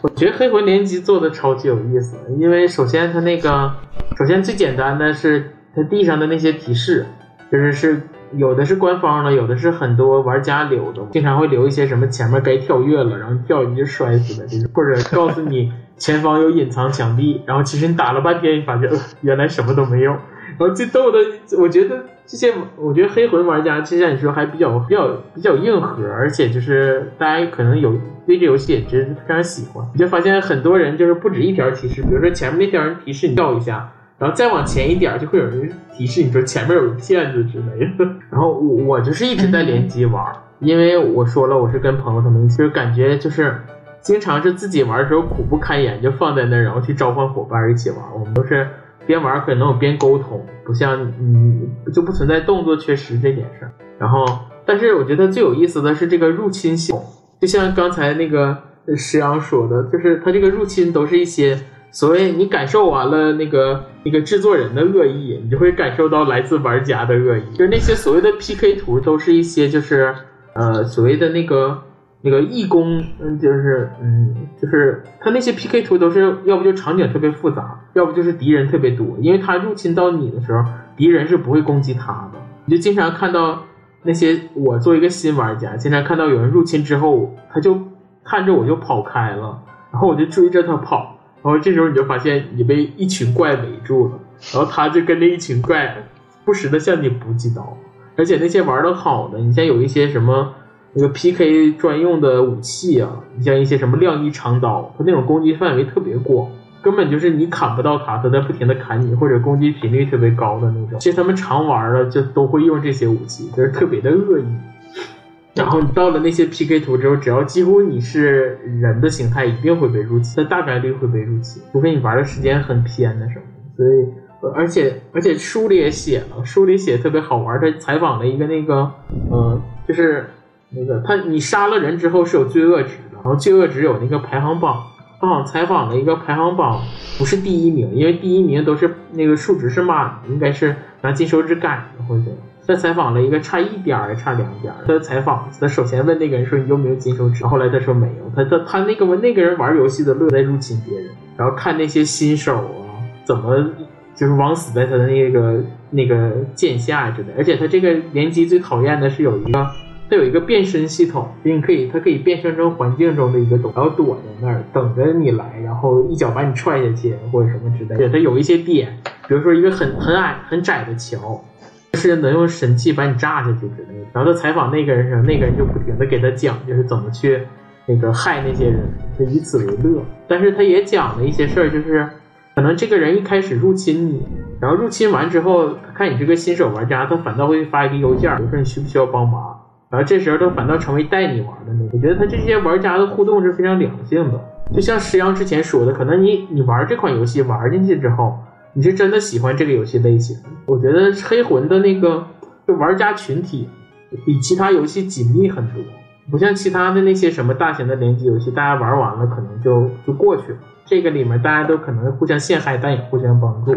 我觉得黑魂联机做的超级有意思，因为首先它那个首先最简单的是。它地上的那些提示，就是是有的是官方的，有的是很多玩家留的，经常会留一些什么前面该跳跃了，然后跳你就摔死的这种，或者告诉你前方有隐藏墙壁，然后其实你打了半天，你发现原来什么都没有。然后最逗的，我觉得这些，我觉得黑魂玩家就像你说还比较比较比较硬核，而且就是大家可能有对这游戏也真是非常喜欢。你就发现很多人就是不止一条提示，比如说前面那条人提示你跳一下。然后再往前一点，就会有人提示你说前面有个骗子之类的。然 后我我就是一直在联机玩，因为我说了我是跟朋友他们一起，就是感觉就是经常是自己玩的时候苦不堪言，就放在那儿，然后去召唤伙伴一起玩。我们都是边玩可能边沟通，不像嗯就不存在动作缺失这件事儿。然后，但是我觉得最有意思的是这个入侵系统，就像刚才那个石阳说的，就是它这个入侵都是一些。所谓你感受完了那个那个制作人的恶意，你就会感受到来自玩家的恶意。就是那些所谓的 PK 图，都是一些就是呃所谓的那个那个义工，嗯，就是嗯，就是他那些 PK 图都是要不就场景特别复杂，要不就是敌人特别多。因为他入侵到你的时候，敌人是不会攻击他的。你就经常看到那些我作为一个新玩家，经常看到有人入侵之后，他就看着我就跑开了，然后我就追着他跑。然后这时候你就发现你被一群怪围住了，然后他就跟那一群怪不时的向你补几刀，而且那些玩的好的，你像有一些什么那个 PK 专用的武器啊，你像一些什么亮衣长刀，它那种攻击范围特别广，根本就是你砍不到他，他在不停的砍你，或者攻击频率特别高的那种。其实他们常玩的就都会用这些武器，就是特别的恶意。然后你到了那些 PK 图之后，只要几乎你是人的形态，一定会被入侵，那大概率会被入侵，除非你玩的时间很偏的什么。所以，而且而且书里也写了，书里写特别好玩，他采访了一个那个，呃，就是那个他你杀了人之后是有罪恶值的，然后罪恶值有那个排行榜，他好像采访了一个排行榜不是第一名，因为第一名都是那个数值是满，应该是拿金手指改的或者。他采访了一个差一点儿，差两点。他采访，他首先问那个人说：“你有没有金手指？”后来他说没有。他他他那个问那个人玩游戏的乐在入侵别人，然后看那些新手啊怎么就是枉死在他的那个那个剑下之类。而且他这个联机最讨厌的是有一个，他有一个变身系统，你可以他可以变身成环境中的一个东西，然后躲在那儿等着你来，然后一脚把你踹下去或者什么之类。对，他有一些点，比如说一个很很矮很窄的桥。是能用神器把你炸下去之类的。然后他采访那个人时，那个人就不停的给他讲，就是怎么去那个害那些人，就以此为乐。但是他也讲了一些事儿，就是可能这个人一开始入侵你，然后入侵完之后，看你是个新手玩家，他反倒会发一个邮件，说你需不需要帮忙。然后这时候他反倒成为带你玩的那个。我觉得他这些玩家的互动是非常良性的，就像石阳之前说的，可能你你玩这款游戏玩进去之后。你是真的喜欢这个游戏类型？我觉得黑魂的那个就玩家群体比其他游戏紧密很多，不像其他的那些什么大型的联机游戏，大家玩完了可能就就过去了。这个里面大家都可能互相陷害，但也互相帮助。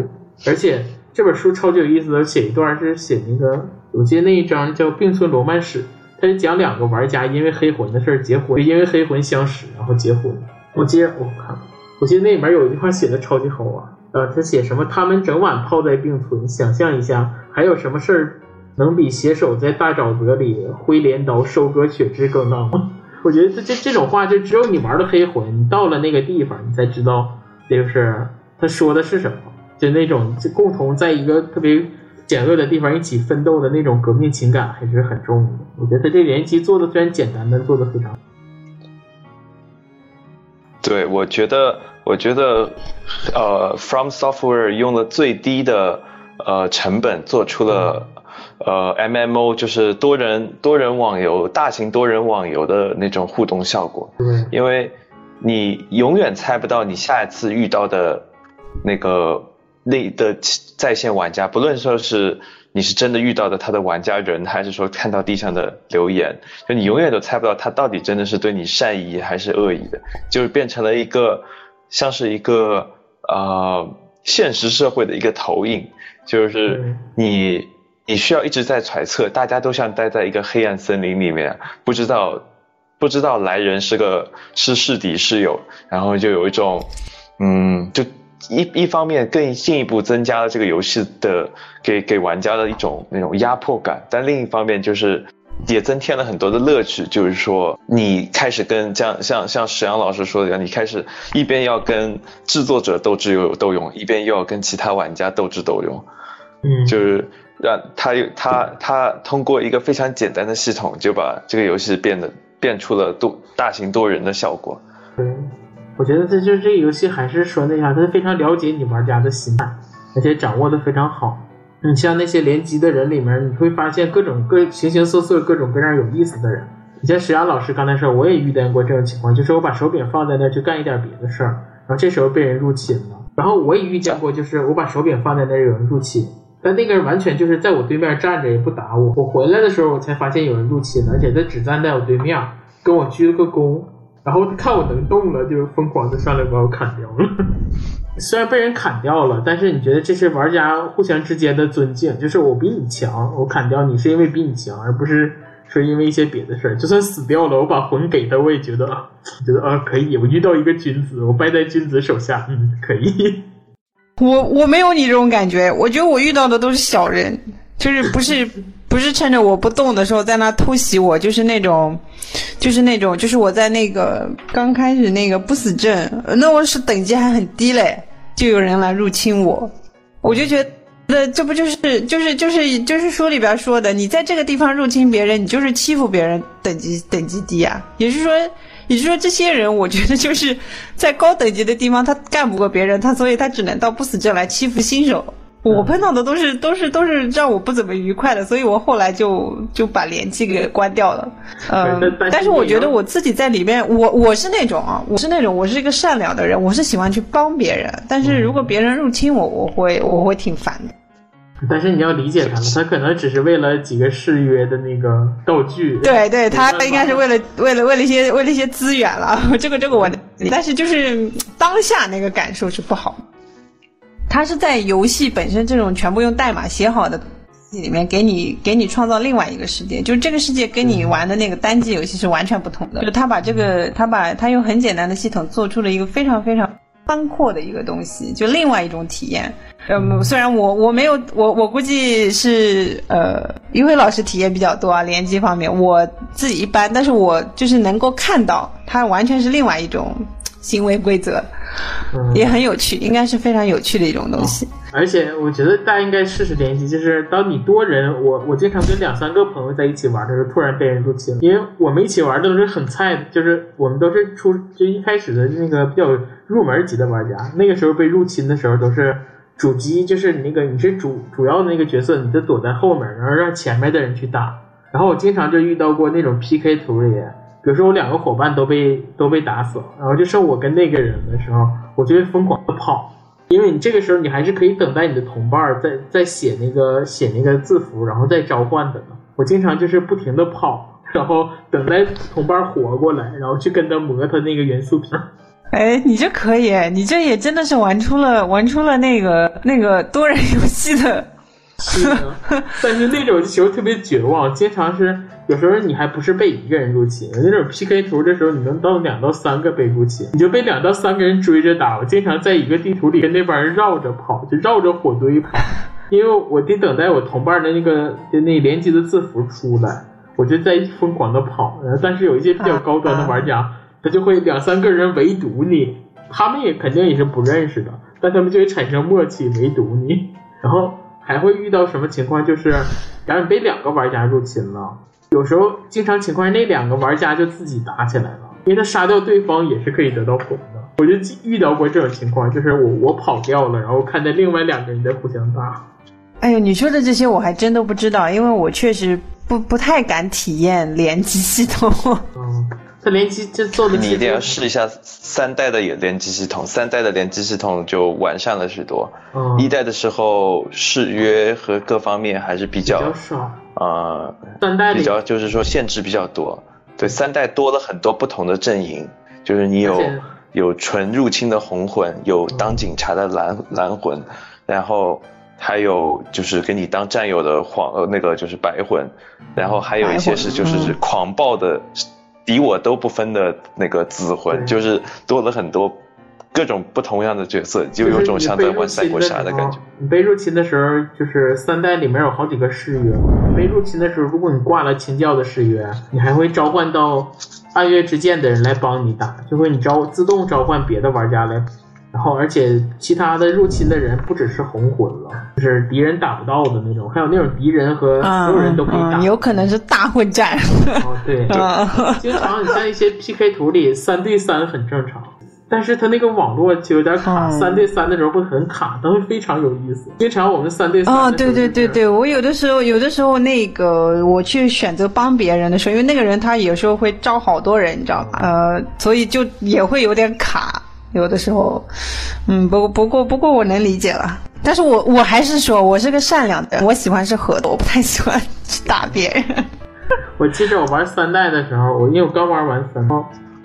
而且这本书超级有意思的，写一段是写那个，我记得那一章叫《并存罗曼史》，它是讲两个玩家因为黑魂的事结婚，因为黑魂相识然后结婚。我记得我看，我记得那里面有一句话写的超级好玩。呃，他写什么？他们整晚泡在病存，想象一下，还有什么事儿能比携手在大沼泽里挥镰刀收割血脂更浪漫？我觉得这这这种话，就只有你玩了黑魂，你到了那个地方，你才知道，就是他说的是什么。就那种就共同在一个特别险恶的地方一起奋斗的那种革命情感，还是很重的。我觉得他这联机做的虽然简单，但做的非常。对，我觉得，我觉得，呃，From Software 用了最低的呃成本做出了呃 MMO，就是多人多人网游、大型多人网游的那种互动效果。对，因为你永远猜不到你下一次遇到的那个那的在线玩家，不论说是。你是真的遇到的他的玩家人，还是说看到地上的留言？就你永远都猜不到他到底真的是对你善意还是恶意的，就是变成了一个像是一个呃现实社会的一个投影，就是你你需要一直在揣测，大家都像待在一个黑暗森林里面，不知道不知道来人是个是是敌是友，然后就有一种嗯就。一一方面更进一步增加了这个游戏的给给玩家的一种那种压迫感，但另一方面就是也增添了很多的乐趣，就是说你开始跟像像像石阳老师说的一样，你开始一边要跟制作者斗智斗斗勇，一边又要跟其他玩家斗智斗勇，嗯，就是让他他他通过一个非常简单的系统就把这个游戏变得变出了多大型多人的效果，嗯。我觉得这就是这个游戏，还是说那啥，它非常了解你玩家的心态，而且掌握的非常好。你像那些联机的人里面，你会发现各种各形形色色、各种各样有意思的人。你像石阳老师刚才说，我也遇见过这种情况，就是我把手柄放在那去干一点别的事儿，然后这时候被人入侵了。然后我也遇见过，就是我把手柄放在那有人入侵，但那个人完全就是在我对面站着也不打我。我回来的时候，我才发现有人入侵了，而且他只站在我对面，跟我鞠了个躬。然后看我能动了，就疯狂的上来把我砍掉了。虽然被人砍掉了，但是你觉得这是玩家互相之间的尊敬，就是我比你强，我砍掉你是因为比你强，而不是说因为一些别的事儿。就算死掉了，我把魂给他，我也觉得觉得啊可以。我遇到一个君子，我败在君子手下，嗯，可以。我我没有你这种感觉，我觉得我遇到的都是小人，就是不是。不是趁着我不动的时候在那偷袭我，就是那种，就是那种，就是我在那个刚开始那个不死阵，那我是等级还很低嘞，就有人来入侵我，我就觉得这不就是就是就是就是书里边说的，你在这个地方入侵别人，你就是欺负别人，等级等级低啊，也是说，也就是说这些人，我觉得就是在高等级的地方他干不过别人，他所以他只能到不死阵来欺负新手。我碰到的都是都是都是让我不怎么愉快的，所以我后来就就把联机给关掉了。嗯，但是我觉得我自己在里面，我我是那种啊，我是那种我是一个善良的人，我是喜欢去帮别人。但是如果别人入侵我，我会我会挺烦的。但是你要理解他们，他可能只是为了几个誓约的那个道具。对对，他应该是为了为了为了一些为了一些资源了。这个这个我，但是就是当下那个感受是不好。它是在游戏本身这种全部用代码写好的里面，给你给你创造另外一个世界，就是这个世界跟你玩的那个单机游戏是完全不同的。就他把这个，他把他用很简单的系统做出了一个非常非常宽阔的一个东西，就另外一种体验。嗯，虽然我我没有我我估计是呃，于辉老师体验比较多啊，联机方面我自己一般，但是我就是能够看到它完全是另外一种。行为规则也很有趣，应该是非常有趣的一种东西。而且我觉得大家应该试试联机，就是当你多人，我我经常跟两三个朋友在一起玩的时候，突然被人入侵，因为我们一起玩都是很菜的，就是我们都是出就一开始的那个比较入门级的玩家，那个时候被入侵的时候都是主机，就是你那个你是主主要的那个角色，你就躲在后面，然后让前面的人去打。然后我经常就遇到过那种 PK 图里。比如说我两个伙伴都被都被打死了，然后就剩我跟那个人的时候，我就会疯狂的跑，因为你这个时候你还是可以等待你的同伴在在写那个写那个字符，然后再召唤的。我经常就是不停的跑，然后等待同伴活过来，然后去跟他磨他那个元素瓶。哎，你这可以，你这也真的是玩出了玩出了那个那个多人游戏的。是的，但是那种时候特别绝望，经常是有时候你还不是被一个人入侵，那种 PK 图的时候，你能到两到三个被入侵，你就被两到三个人追着打。我经常在一个地图里跟那帮人绕着跑，就绕着火堆跑，因为我得等待我同伴的那个那连接的字符出来，我就在疯狂的跑。但是有一些比较高端的玩家，他就会两三个人围堵你，他们也肯定也是不认识的，但他们就会产生默契围堵你，然后。还会遇到什么情况？就是，假如你被两个玩家入侵了，有时候经常情况那两个玩家就自己打起来了，因为他杀掉对方也是可以得到魂的。我就遇到过这种情况，就是我我跑掉了，然后看见另外两个人在互相打。哎呦，你说的这些我还真都不知道，因为我确实不不太敢体验联机系统。嗯，它联机这做的你一定要试一下三代的联机系统，三代的联机系统就完善了许多。嗯，一代的时候誓约和各方面还是比较少啊，三代比较就是说限制比较多。对，三代多了很多不同的阵营，就是你有有纯入侵的红魂，有当警察的蓝蓝魂，然后。还有就是给你当战友的黄呃那个就是白魂，然后还有一些是就是狂暴的，敌我都不分的那个子魂，就是多了很多各种不同样的角色，就有种像在玩三国杀的感觉。你被入侵的时候，就是三代里面有好几个誓约，被入侵的时候，如果你挂了秦教的誓约，你还会召唤到暗月之剑的人来帮你打，就会你召自动召唤别的玩家来。然后，而且其他的入侵的人不只是红魂了，就是敌人打不到的那种，还有那种敌人和所有人都可以打，有可能是大混战。哦，对，经常你像一些 PK 图里三对三很正常，但是他那个网络就有点卡，三对三的时候会很卡，但会非常有意思。经常我们三对三。哦，对对对对，我有的时候有的时候那个我去选择帮别人的时候，因为那个人他有时候会招好多人，你知道吧？呃，所以就也会有点卡。有的时候，嗯，不不过不过我能理解了，但是我我还是说我是个善良的，我喜欢是合的，我不太喜欢去打别人。我记得我玩三代的时候，我因为我刚玩完三，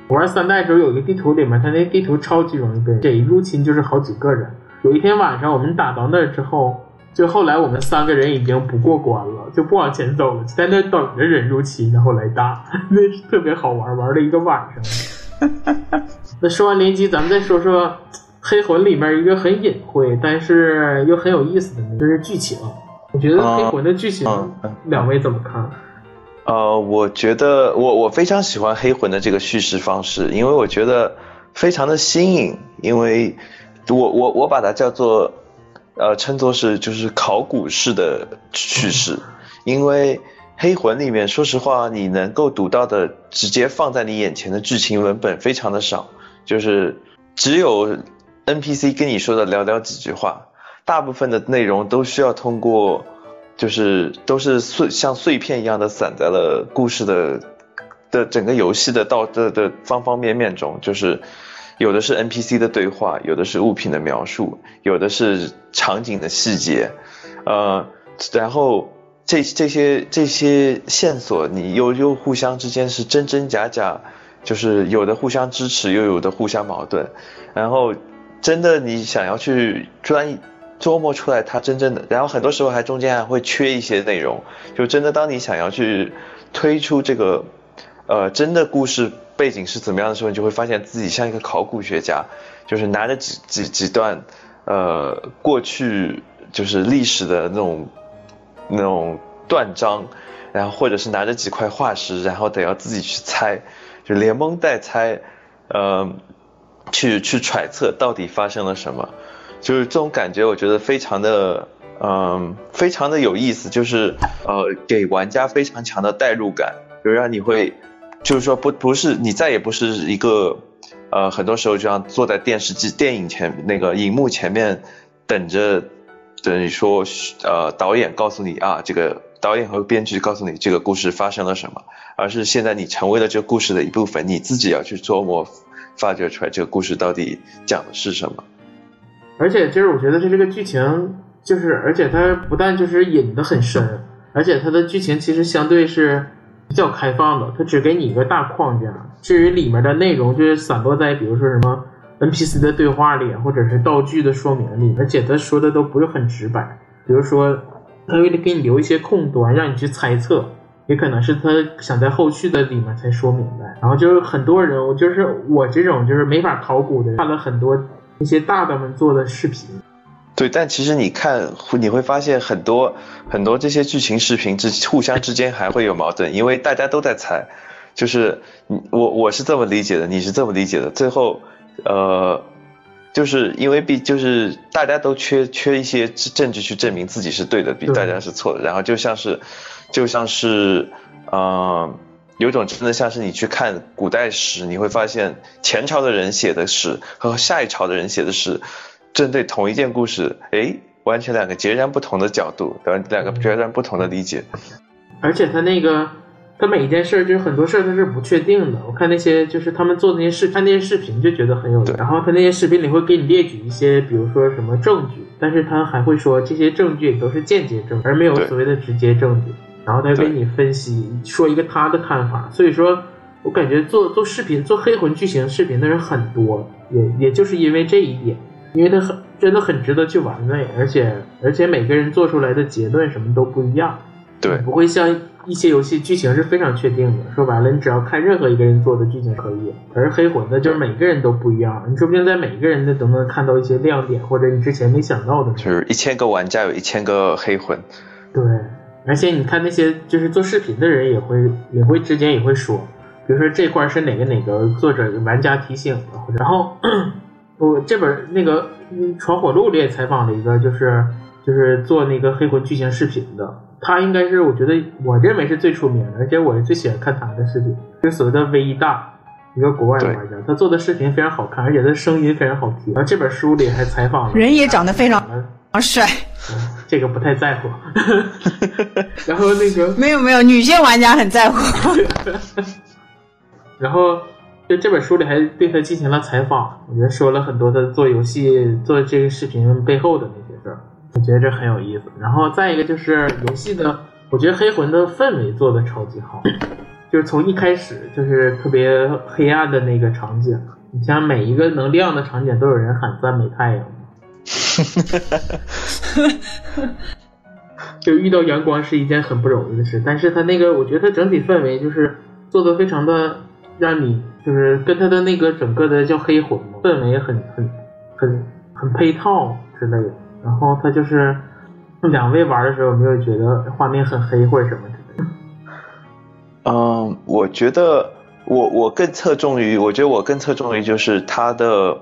我玩三代的时候有一个地图里面，它那地图超级容易被这一入侵就是好几个人。有一天晚上我们打到那儿之后，就后来我们三个人已经不过关了，就不往前走了，在那等着人入侵然后来打，那是特别好玩，玩了一个晚上。那说完联机，咱们再说说黑魂里面一个很隐晦，但是又很有意思的，就是剧情。我觉得黑魂的剧情，两位怎么看？呃，我觉得我我非常喜欢黑魂的这个叙事方式，因为我觉得非常的新颖，因为我我我把它叫做呃称作是就是考古式的叙事，因为。黑魂里面，说实话，你能够读到的直接放在你眼前的剧情文本非常的少，就是只有 NPC 跟你说的寥寥几句话，大部分的内容都需要通过，就是都是碎像碎片一样的散在了故事的的整个游戏的道的的方方面面中，就是有的是 NPC 的对话，有的是物品的描述，有的是场景的细节，呃，然后。这这些这些线索，你又又互相之间是真真假假，就是有的互相支持，又有的互相矛盾。然后真的你想要去专琢磨出来它真正的，然后很多时候还中间还会缺一些内容。就真的当你想要去推出这个呃真的故事背景是怎么样的时候，你就会发现自己像一个考古学家，就是拿着几几几段呃过去就是历史的那种。那种断章，然后或者是拿着几块化石，然后得要自己去猜，就连蒙带猜，呃，去去揣测到底发生了什么，就是这种感觉，我觉得非常的，嗯，非常的有意思，就是呃，给玩家非常强的代入感，就让你会，就是说不不是你再也不是一个，呃，很多时候就像坐在电视机、电影前那个荧幕前面等着。等于说，呃，导演告诉你啊，这个导演和编剧告诉你这个故事发生了什么，而是现在你成为了这个故事的一部分，你自己要去琢磨、发掘出来这个故事到底讲的是什么。而且就是我觉得这这个剧情，就是而且它不但就是引的很深，而且它的剧情其实相对是比较开放的，它只给你一个大框架，至于里面的内容就是散落在比如说什么。NPC 的对话里，或者是道具的说明里，而且他说的都不是很直白。比如说，他为了给你留一些空端，让你去猜测，也可能是他想在后续的里面才说明白。然后就是很多人，我就是我这种就是没法考古的，看了很多那些大大们做的视频。对，但其实你看，你会发现很多很多这些剧情视频之互相之间还会有矛盾，因为大家都在猜。就是我我是这么理解的，你是这么理解的，最后。呃，就是因为毕就是大家都缺缺一些证据去证明自己是对的，比大家是错的。然后就像是，就像是，呃，有种真的像是你去看古代史，你会发现前朝的人写的史和下一朝的人写的史，针对同一件故事，哎，完全两个截然不同的角度，两两个截然不同的理解。而且他那个。他每一件事儿就是很多事儿他是不确定的。我看那些就是他们做那些视看那些视频就觉得很有。然后他那些视频里会给你列举一些，比如说什么证据，但是他还会说这些证据也都是间接证据，而没有所谓的直接证据。然后他给你分析，说一个他的看法。所以说，我感觉做做视频做黑魂剧情视频的人很多，也也就是因为这一点，因为他很真的很值得去玩味，而且而且每个人做出来的结论什么都不一样。对，不会像一些游戏剧情是非常确定的。说白了，你只要看任何一个人做的剧情可以。而黑魂的，就是每个人都不一样，你说不定在每一个人的都能看到一些亮点，或者你之前没想到的。就是一千个玩家有一千个黑魂。对，而且你看那些就是做视频的人也会也会之间也会说，比如说这块是哪个哪个作者玩家提醒的，然后 我这本那个《闯火录》里也采访了一个，就是就是做那个黑魂剧情视频的。他应该是，我觉得我认为是最出名的，而且我是最喜欢看他的视频，就是所谓的 V 大，一个国外的玩家，他做的视频非常好看，而且他声音非常好听。然后这本书里还采访了，人也长得非常帅，这个不太在乎。然后那个没有没有，女性玩家很在乎。然后就这本书里还对他进行了采访，我觉得说了很多他做游戏做这个视频背后的那些。我觉得这很有意思，然后再一个就是游戏的，我觉得黑魂的氛围做的超级好，就是从一开始就是特别黑暗的那个场景，你像每一个能亮的场景都有人喊赞美太阳，就遇到阳光是一件很不容易的事，但是他那个我觉得他整体氛围就是做的非常的让你就是跟他的那个整个的叫黑魂嘛，氛围很很很很配套之类的。然后他就是两位玩的时候，有没有觉得画面很黑或者什么之类的？嗯，我觉得我我更侧重于，我觉得我更侧重于就是它的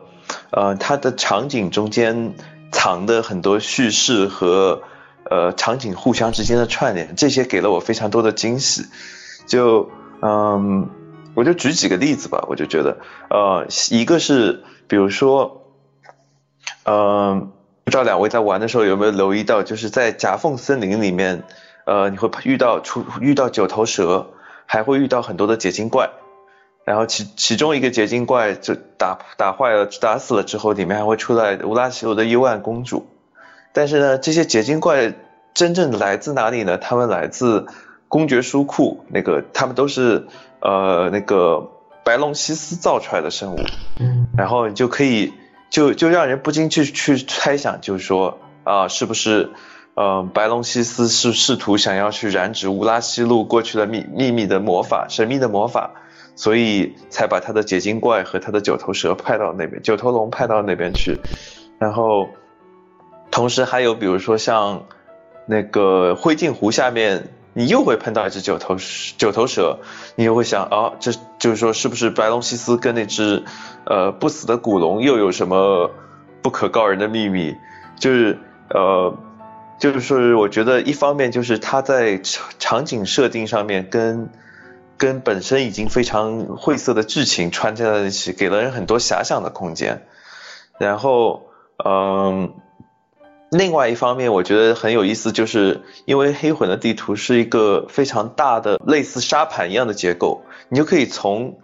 呃它的场景中间藏的很多叙事和呃场景互相之间的串联，这些给了我非常多的惊喜。就嗯，我就举几个例子吧，我就觉得呃一个是比如说嗯。不知道两位在玩的时候有没有留意到，就是在夹缝森林里面，呃，你会遇到出遇到九头蛇，还会遇到很多的结晶怪，然后其其中一个结晶怪就打打坏了打死了之后，里面还会出来乌拉西罗的幽暗公主。但是呢，这些结晶怪真正来自哪里呢？他们来自公爵书库，那个他们都是呃那个白龙西斯造出来的生物，嗯然后你就可以。就就让人不禁去去猜想，就是说啊，是不是，呃，白龙西斯是试图想要去染指乌拉西路过去的秘秘密的魔法，神秘的魔法，所以才把他的结晶怪和他的九头蛇派到那边，九头龙派到那边去，然后，同时还有比如说像那个灰烬湖下面。你又会碰到一只九头九头蛇，你又会想啊，这就是说是不是白龙西斯跟那只呃不死的古龙又有什么不可告人的秘密？就是呃，就是说，我觉得一方面就是它在场景设定上面跟跟本身已经非常晦涩的剧情穿插在一起，给了人很多遐想的空间。然后嗯。另外一方面，我觉得很有意思，就是因为黑魂的地图是一个非常大的类似沙盘一样的结构，你就可以从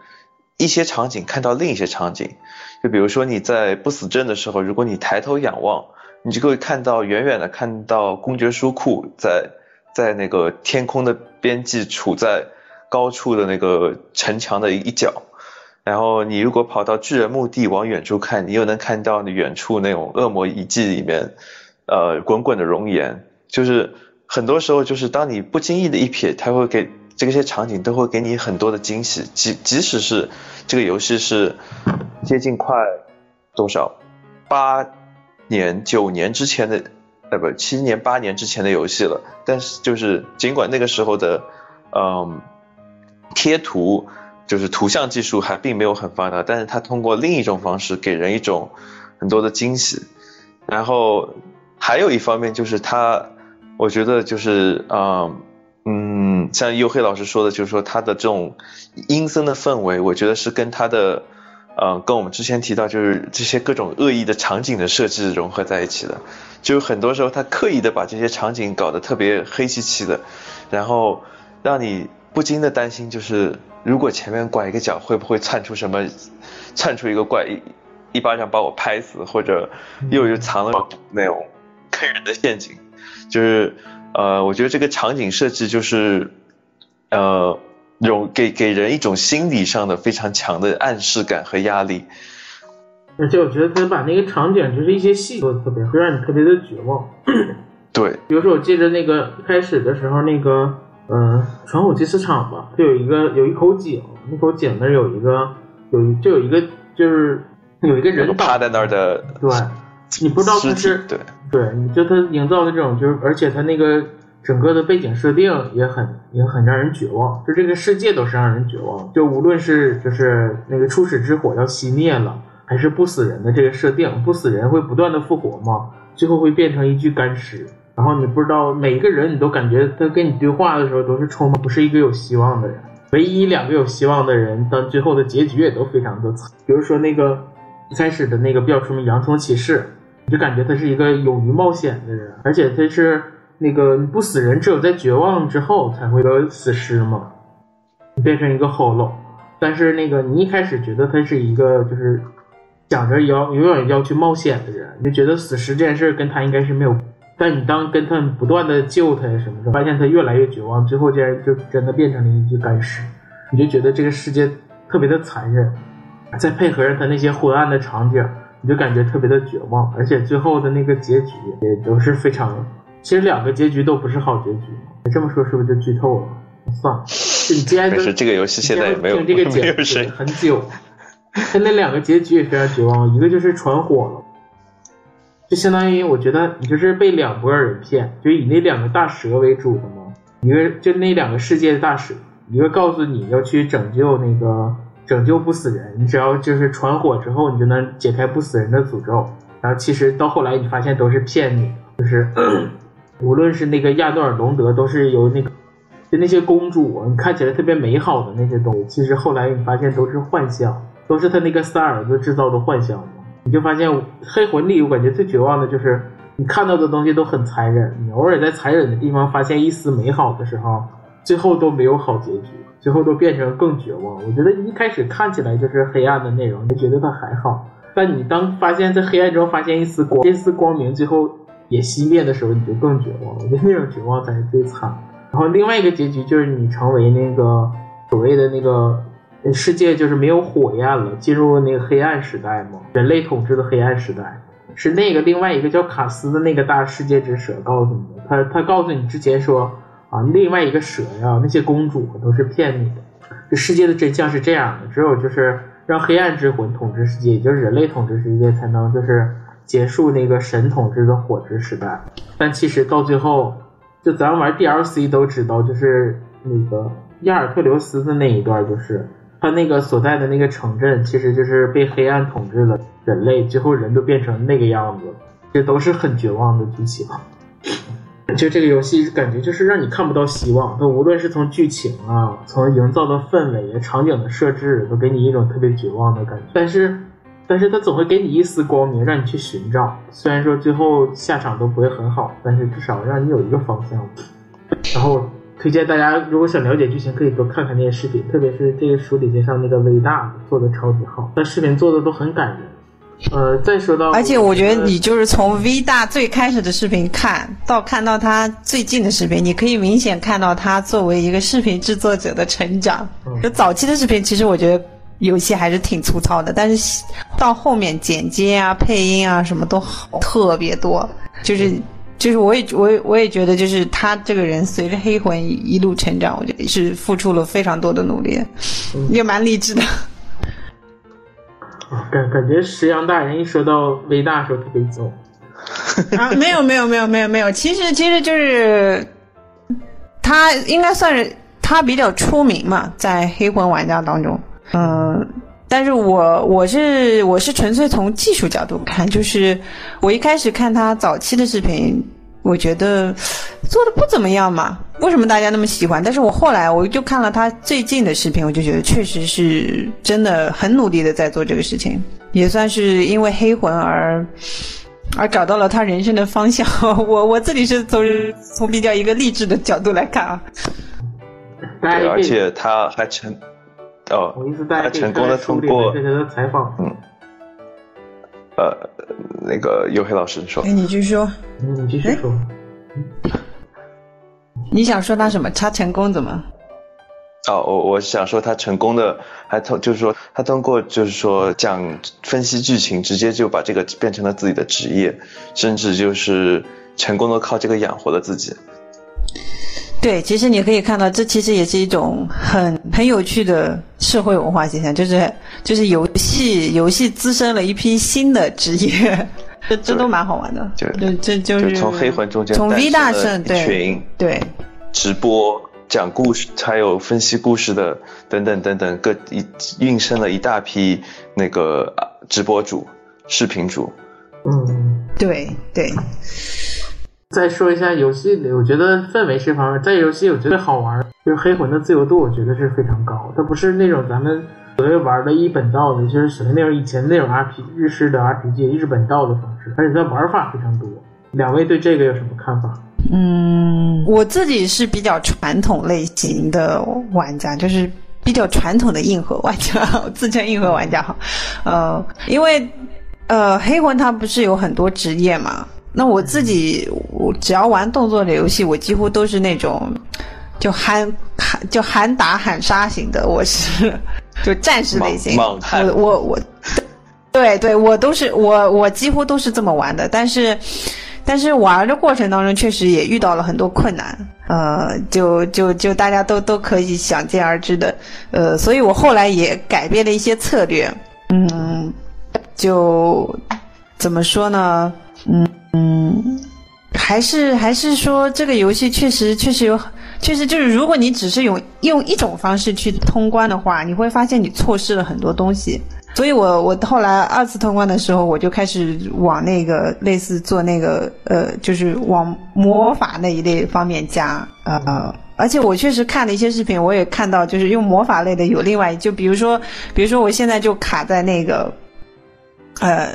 一些场景看到另一些场景。就比如说你在不死镇的时候，如果你抬头仰望，你就会看到远远的看到公爵书库在在那个天空的边际处在高处的那个城墙的一角。然后你如果跑到巨人墓地往远处看，你又能看到远处那种恶魔遗迹里面。呃，滚滚的熔岩，就是很多时候，就是当你不经意的一瞥，它会给这些场景都会给你很多的惊喜。即即使是这个游戏是接近快多少八年、九年之前的，呃不七年、八年之前的游戏了，但是就是尽管那个时候的嗯贴图就是图像技术还并没有很发达，但是它通过另一种方式给人一种很多的惊喜，然后。还有一方面就是他，我觉得就是嗯，嗯，像黝黑老师说的，就是说他的这种阴森的氛围，我觉得是跟他的，呃，跟我们之前提到就是这些各种恶意的场景的设置融合在一起的。就很多时候他刻意的把这些场景搞得特别黑漆漆的，然后让你不禁的担心，就是如果前面拐一个角，会不会窜出什么，窜出一个怪一一巴掌把我拍死，或者又又藏了那种坑人的陷阱，就是。呃，我觉得这个场景设置就是，呃，有给给人一种心理上的非常强的暗示感和压力。而且我觉得他把那个场景，就是一些细做的特别，会让你特别的绝望。对，比如说我记得那个开始的时候，那个呃，传火机市场吧，就有一个有一口井，那口井那有一个有就有一个就是有一个人趴在那儿的，对，你不知道他是对。对，你就他营造的这种，就是而且他那个整个的背景设定也很也很让人绝望，就这个世界都是让人绝望。就无论是就是那个初始之火要熄灭了，还是不死人的这个设定，不死人会不断的复活嘛，最后会变成一具干尸。然后你不知道每一个人，你都感觉他跟你对话的时候都是充满不是一个有希望的人。唯一两个有希望的人，到最后的结局也都非常的惨。比如说那个一开始的那个比较出名洋葱骑士。就感觉他是一个勇于冒险的人，而且他是那个不死人，只有在绝望之后才会个死尸嘛，变成一个 hollow。但是那个你一开始觉得他是一个就是想着要永远要去冒险的人，你就觉得死尸这件事跟他应该是没有。但你当跟他不断的救他呀什么的，发现他越来越绝望，最后竟然就真的变成了一具干尸，你就觉得这个世界特别的残忍。再配合着他那些昏暗的场景。你就感觉特别的绝望，而且最后的那个结局也都是非常，其实两个结局都不是好结局。这么说是不是就剧透了？算了，你既然是这个游戏现在也没有这个结局很久，他那两个结局也非常绝望。一个就是传火了，就相当于我觉得你就是被两拨人骗，就以那两个大蛇为主的嘛。一个就那两个世界的大蛇，一个告诉你要去拯救那个。拯救不死人，你只要就是传火之后，你就能解开不死人的诅咒。然后其实到后来，你发现都是骗你的，就是无论是那个亚诺尔隆德，都是由那个就那些公主，你看起来特别美好的那些东西，其实后来你发现都是幻象，都是他那个三儿子制造的幻象。你就发现黑魂里，我感觉最绝望的就是你看到的东西都很残忍，你偶尔在残忍的地方发现一丝美好的时候，最后都没有好结局。最后都变成更绝望。我觉得一开始看起来就是黑暗的内容，你觉得它还好。但你当发现，在黑暗中发现一丝光，一丝光明，最后也熄灭的时候，你就更绝望了。我觉得那种绝望才是最惨。然后另外一个结局就是你成为那个所谓的那个世界，就是没有火焰了，进入那个黑暗时代嘛，人类统治的黑暗时代。是那个另外一个叫卡斯的那个大世界之蛇告诉你的。他他告诉你之前说。啊，另外一个蛇呀，那些公主都是骗你的。这世界的真相是这样的，只有就是让黑暗之魂统治世界，也就是人类统治世界，才能就是结束那个神统治的火之时代。但其实到最后，就咱玩 DLC 都知道，就是那个亚尔特留斯的那一段，就是他那个所在的那个城镇，其实就是被黑暗统治了人类，最后人都变成那个样子，这都是很绝望的剧情。就这个游戏感觉就是让你看不到希望，它无论是从剧情啊，从营造的氛围、场景的设置，都给你一种特别绝望的感觉。但是，但是它总会给你一丝光明，让你去寻找。虽然说最后下场都不会很好，但是至少让你有一个方向。然后推荐大家，如果想了解剧情，可以多看看那些视频，特别是这个书里介绍那个微大做的超级好，那视频做的都很感人。呃，再说到，而且我觉得你就是从 V 大最开始的视频看到看到他最近的视频，你可以明显看到他作为一个视频制作者的成长。就早期的视频，其实我觉得游戏还是挺粗糙的，但是到后面剪接啊、配音啊什么都好特别多。就是就是，我也我也我也觉得，就是他这个人随着黑魂一路成长，我觉得是付出了非常多的努力，也蛮励志的。感感觉石阳大人一说到微大时候特别激动 啊！没有没有没有没有没有，其实其实就是他应该算是他比较出名嘛，在黑魂玩家当中，嗯，但是我我是我是纯粹从技术角度看，就是我一开始看他早期的视频，我觉得做的不怎么样嘛。为什么大家那么喜欢？但是我后来我就看了他最近的视频，我就觉得确实是真的很努力的在做这个事情，也算是因为黑魂而而找到了他人生的方向。我我自己是从从比较一个励志的角度来看啊。对，而且他还成哦，他成功的通过采访，嗯，呃，那个黝黑老师说，哎，你继续说，你继续说。你想说他什么？他成功怎么？哦，我我想说他成功的，还通就是说他通过就是说讲分析剧情，直接就把这个变成了自己的职业，甚至就是成功的靠这个养活了自己。对，其实你可以看到，这其实也是一种很很有趣的社会文化现象，就是就是游戏游戏滋生了一批新的职业。这这都蛮好玩的，就这就是从黑魂中间从 V 大圣对对直播讲故事，还有分析故事的等等等等，各一孕生了一大批那个直播主、视频主。嗯，对对。再说一下游戏里，我觉得氛围这方面，在游戏我觉得好玩，就是黑魂的自由度，我觉得是非常高。它不是那种咱们。所谓玩的一本道的，就是属于那种以前那种 R P 日式的 R P G 日本道的方式，而且它玩法非常多。两位对这个有什么看法？嗯，我自己是比较传统类型的玩家，就是比较传统的硬核玩家，自称硬核玩家哈。呃，因为呃黑魂它不是有很多职业嘛？那我自己我只要玩动作的游戏，我几乎都是那种就喊喊就喊打喊杀型的，我是。就战士类型，我我我，对对，我都是我我几乎都是这么玩的。但是，但是玩的过程当中确实也遇到了很多困难，呃，就就就大家都都可以想见而知的，呃，所以我后来也改变了一些策略，嗯，就怎么说呢，嗯嗯，还是还是说这个游戏确实确实有。确实，就是如果你只是用用一种方式去通关的话，你会发现你错失了很多东西。所以我我后来二次通关的时候，我就开始往那个类似做那个呃，就是往魔法那一类方面加呃，而且我确实看了一些视频，我也看到就是用魔法类的有另外，就比如说，比如说我现在就卡在那个呃，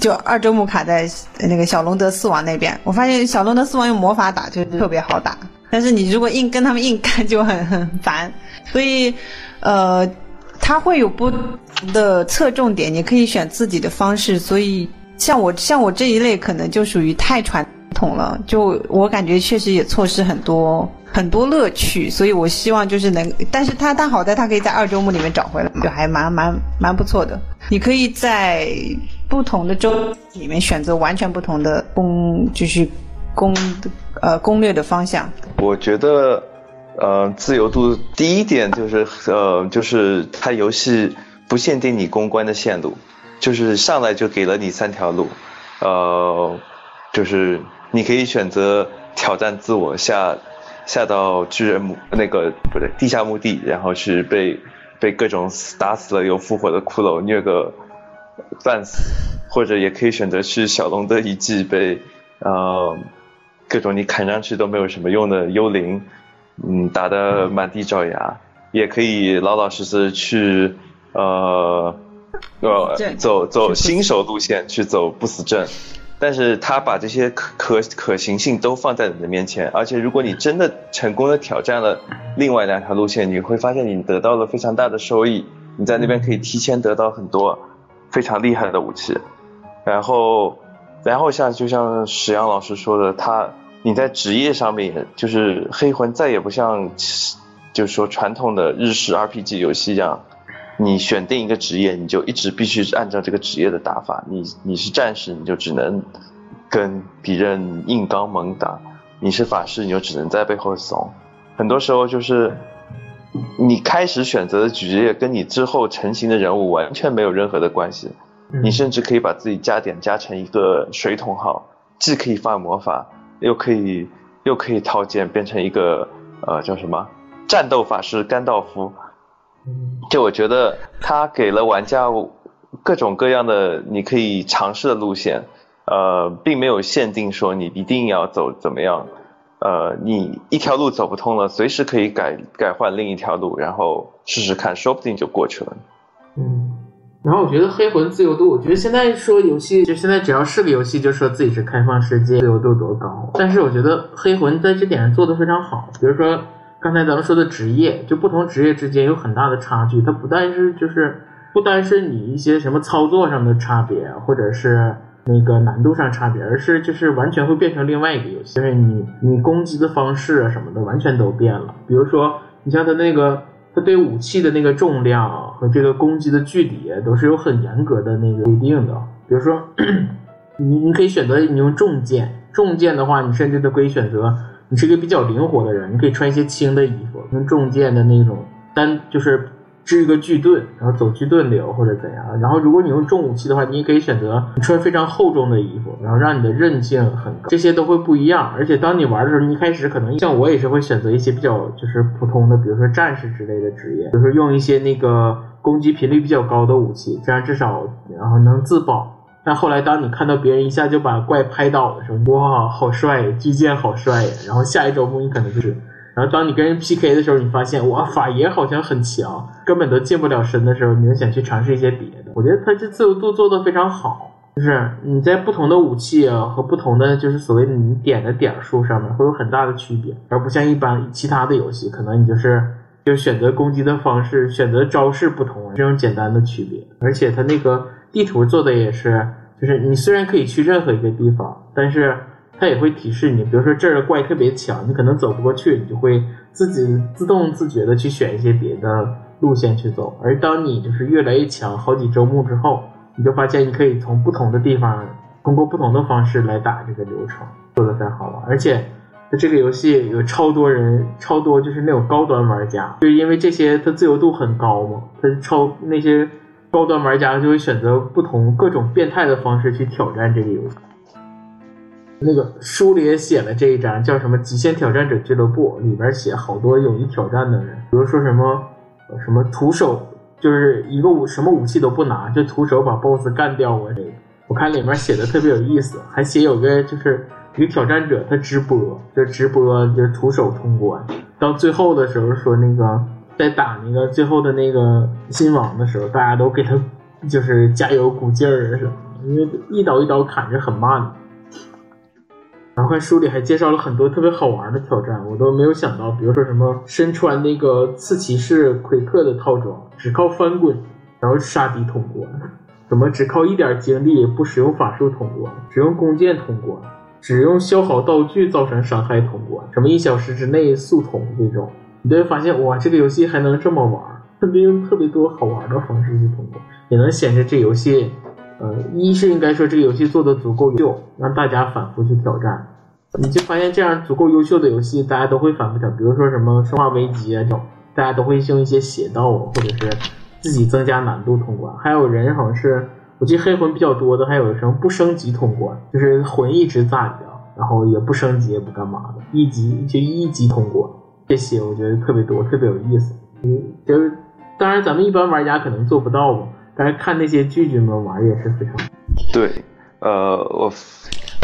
就二周目卡在那个小龙德四王那边，我发现小龙德四王用魔法打就特别好打。但是你如果硬跟他们硬干就很很烦，所以，呃，他会有不的侧重点，你可以选自己的方式。所以像我像我这一类可能就属于太传统了，就我感觉确实也错失很多很多乐趣。所以我希望就是能，但是他他好在他可以在二周目里面找回来，就还蛮蛮蛮不错的。你可以在不同的周里面选择完全不同的攻，就是攻呃攻略的方向。我觉得，呃，自由度第一点就是，呃，就是它游戏不限定你攻关的线路，就是上来就给了你三条路，呃，就是你可以选择挑战自我下下到巨人墓那个不对地下墓地，然后去被被各种打死了又复活的骷髅虐个半死，或者也可以选择去小龙的遗迹被呃。各种你砍上去都没有什么用的幽灵，嗯，打得满地找牙，也可以老老实实去，呃，呃，走走新手路线去走不死阵，但是他把这些可可可行性都放在你的面前，而且如果你真的成功的挑战了另外两条路线，你会发现你得到了非常大的收益，你在那边可以提前得到很多非常厉害的武器，然后。然后像就像史阳老师说的，他你在职业上面，就是黑魂再也不像，就是说传统的日式 RPG 游戏一样，你选定一个职业，你就一直必须按照这个职业的打法。你你是战士，你就只能跟敌人硬刚猛打；你是法师，你就只能在背后怂。很多时候就是你开始选择的职业跟你之后成型的人物完全没有任何的关系。你甚至可以把自己加点加成一个水桶号，既可以发魔法，又可以又可以套件变成一个呃叫什么战斗法师甘道夫。就我觉得他给了玩家各种各样的你可以尝试的路线，呃，并没有限定说你一定要走怎么样，呃，你一条路走不通了，随时可以改改换另一条路，然后试试看，说不定就过去了。嗯，然后我觉得黑魂自由度，我觉得现在说游戏，就现在只要是个游戏，就说自己是开放世界，自由度多高。但是我觉得黑魂在这点上做的非常好，比如说刚才咱们说的职业，就不同职业之间有很大的差距，它不但是就是不单是你一些什么操作上的差别，或者是。那个难度上差别，而是就是完全会变成另外一个游戏，就是你你攻击的方式啊什么的完全都变了。比如说，你像它那个，它对武器的那个重量和这个攻击的距离都是有很严格的那个规定的。比如说，你你可以选择你用重剑，重剑的话，你甚至都可以选择你是一个比较灵活的人，你可以穿一些轻的衣服，用重剑的那种单就是。支一个巨盾，然后走巨盾流或者怎样。然后如果你用重武器的话，你也可以选择穿非常厚重的衣服，然后让你的韧性很高。这些都会不一样。而且当你玩的时候，你一开始可能像我也是会选择一些比较就是普通的，比如说战士之类的职业，比如说用一些那个攻击频率比较高的武器，这样至少然后能自保。但后来当你看到别人一下就把怪拍倒的时候，哇，好帅，巨剑好帅呀！然后下一周目你可能就是。然后当你跟人 PK 的时候，你发现哇，法爷好像很强，根本都近不了身的时候，你就想去尝试一些别的。我觉得他这自由度做的非常好，就是你在不同的武器啊和不同的就是所谓你点的点数上面会有很大的区别，而不像一般其他的游戏，可能你就是就选择攻击的方式、选择招式不同这种简单的区别。而且它那个地图做的也是，就是你虽然可以去任何一个地方，但是。它也会提示你，比如说这儿的怪特别强，你可能走不过去，你就会自己自动自觉的去选一些别的路线去走。而当你就是越来越强，好几周目之后，你就发现你可以从不同的地方，通过不同的方式来打这个流程，做的非常好玩。而且，这个游戏有超多人，超多就是那种高端玩家，就是因为这些它自由度很高嘛，它超那些高端玩家就会选择不同各种变态的方式去挑战这个游戏。那个书里也写了这一章，叫什么《极限挑战者俱乐部》，里边写好多勇于挑战的人，比如说什么什么徒手，就是一个武什么武器都不拿，就徒手把 BOSS 干掉啊！这个我看里面写的特别有意思，还写有个就是一个挑战者，他直播，就直播就徒手通关，到最后的时候说那个在打那个最后的那个新王的时候，大家都给他就是加油鼓劲儿什么，因为一刀一刀砍是很慢的。然后看书里还介绍了很多特别好玩的挑战，我都没有想到，比如说什么身穿那个刺骑士奎克的套装，只靠翻滚，然后杀敌通关；什么只靠一点精力不使用法术通关，只用弓箭通关，只用消耗道具造成伤害通关；什么一小时之内速通这种，你就会发现哇，这个游戏还能这么玩，特别用特别多好玩的方式去通关，也能显示这游戏。呃，一是应该说这个游戏做的足够优秀，让大家反复去挑战。你就发现这样足够优秀的游戏，大家都会反复挑。比如说什么《生化危机》啊，这种大家都会用一些邪道或者是自己增加难度通关。还有人好像是，我记得黑魂比较多的，还有什么不升级通关，就是魂一直在的，然后也不升级也不干嘛的，一级就一级通关。这些我觉得特别多，特别有意思。嗯，就是当然咱们一般玩家可能做不到吧。但是看那些巨巨们玩也是非常对，呃，我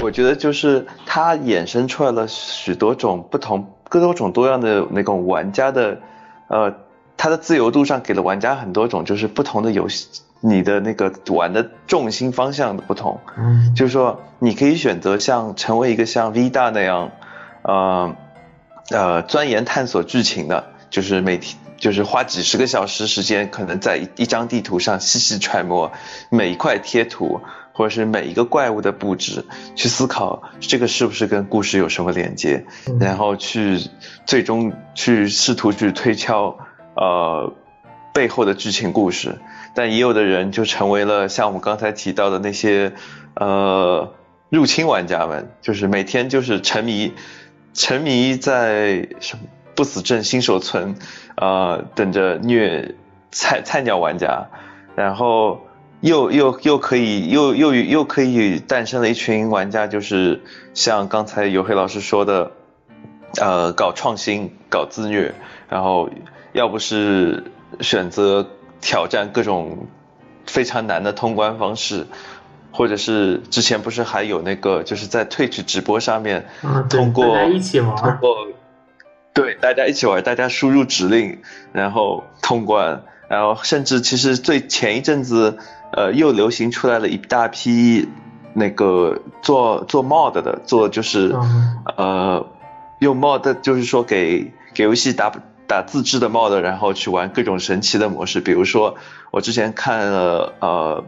我觉得就是它衍生出来了许多种不同、各多种多样的那种玩家的，呃，它的自由度上给了玩家很多种，就是不同的游戏，你的那个玩的重心方向的不同，嗯，就是说你可以选择像成为一个像 V 大那样，呃呃钻研探索剧情的，就是每天。就是花几十个小时时间，可能在一张地图上细细揣摩每一块贴图，或者是每一个怪物的布置，去思考这个是不是跟故事有什么连接，然后去最终去试图去推敲呃背后的剧情故事。但也有的人就成为了像我们刚才提到的那些呃入侵玩家们，就是每天就是沉迷沉迷在什么。不死镇新手村，呃，等着虐菜菜鸟玩家，然后又又又可以又又又可以诞生了一群玩家，就是像刚才有黑老师说的，呃，搞创新，搞自虐，然后要不是选择挑战各种非常难的通关方式，或者是之前不是还有那个就是在 Twitch 直播上面，通过一起玩，通过对大家一起玩，大家输入指令，然后通关，然后甚至其实最前一阵子，呃，又流行出来了一大批那个做做 mod 的，做就是呃用 mod 就是说给给游戏打打自制的 mod，然后去玩各种神奇的模式，比如说我之前看了呃。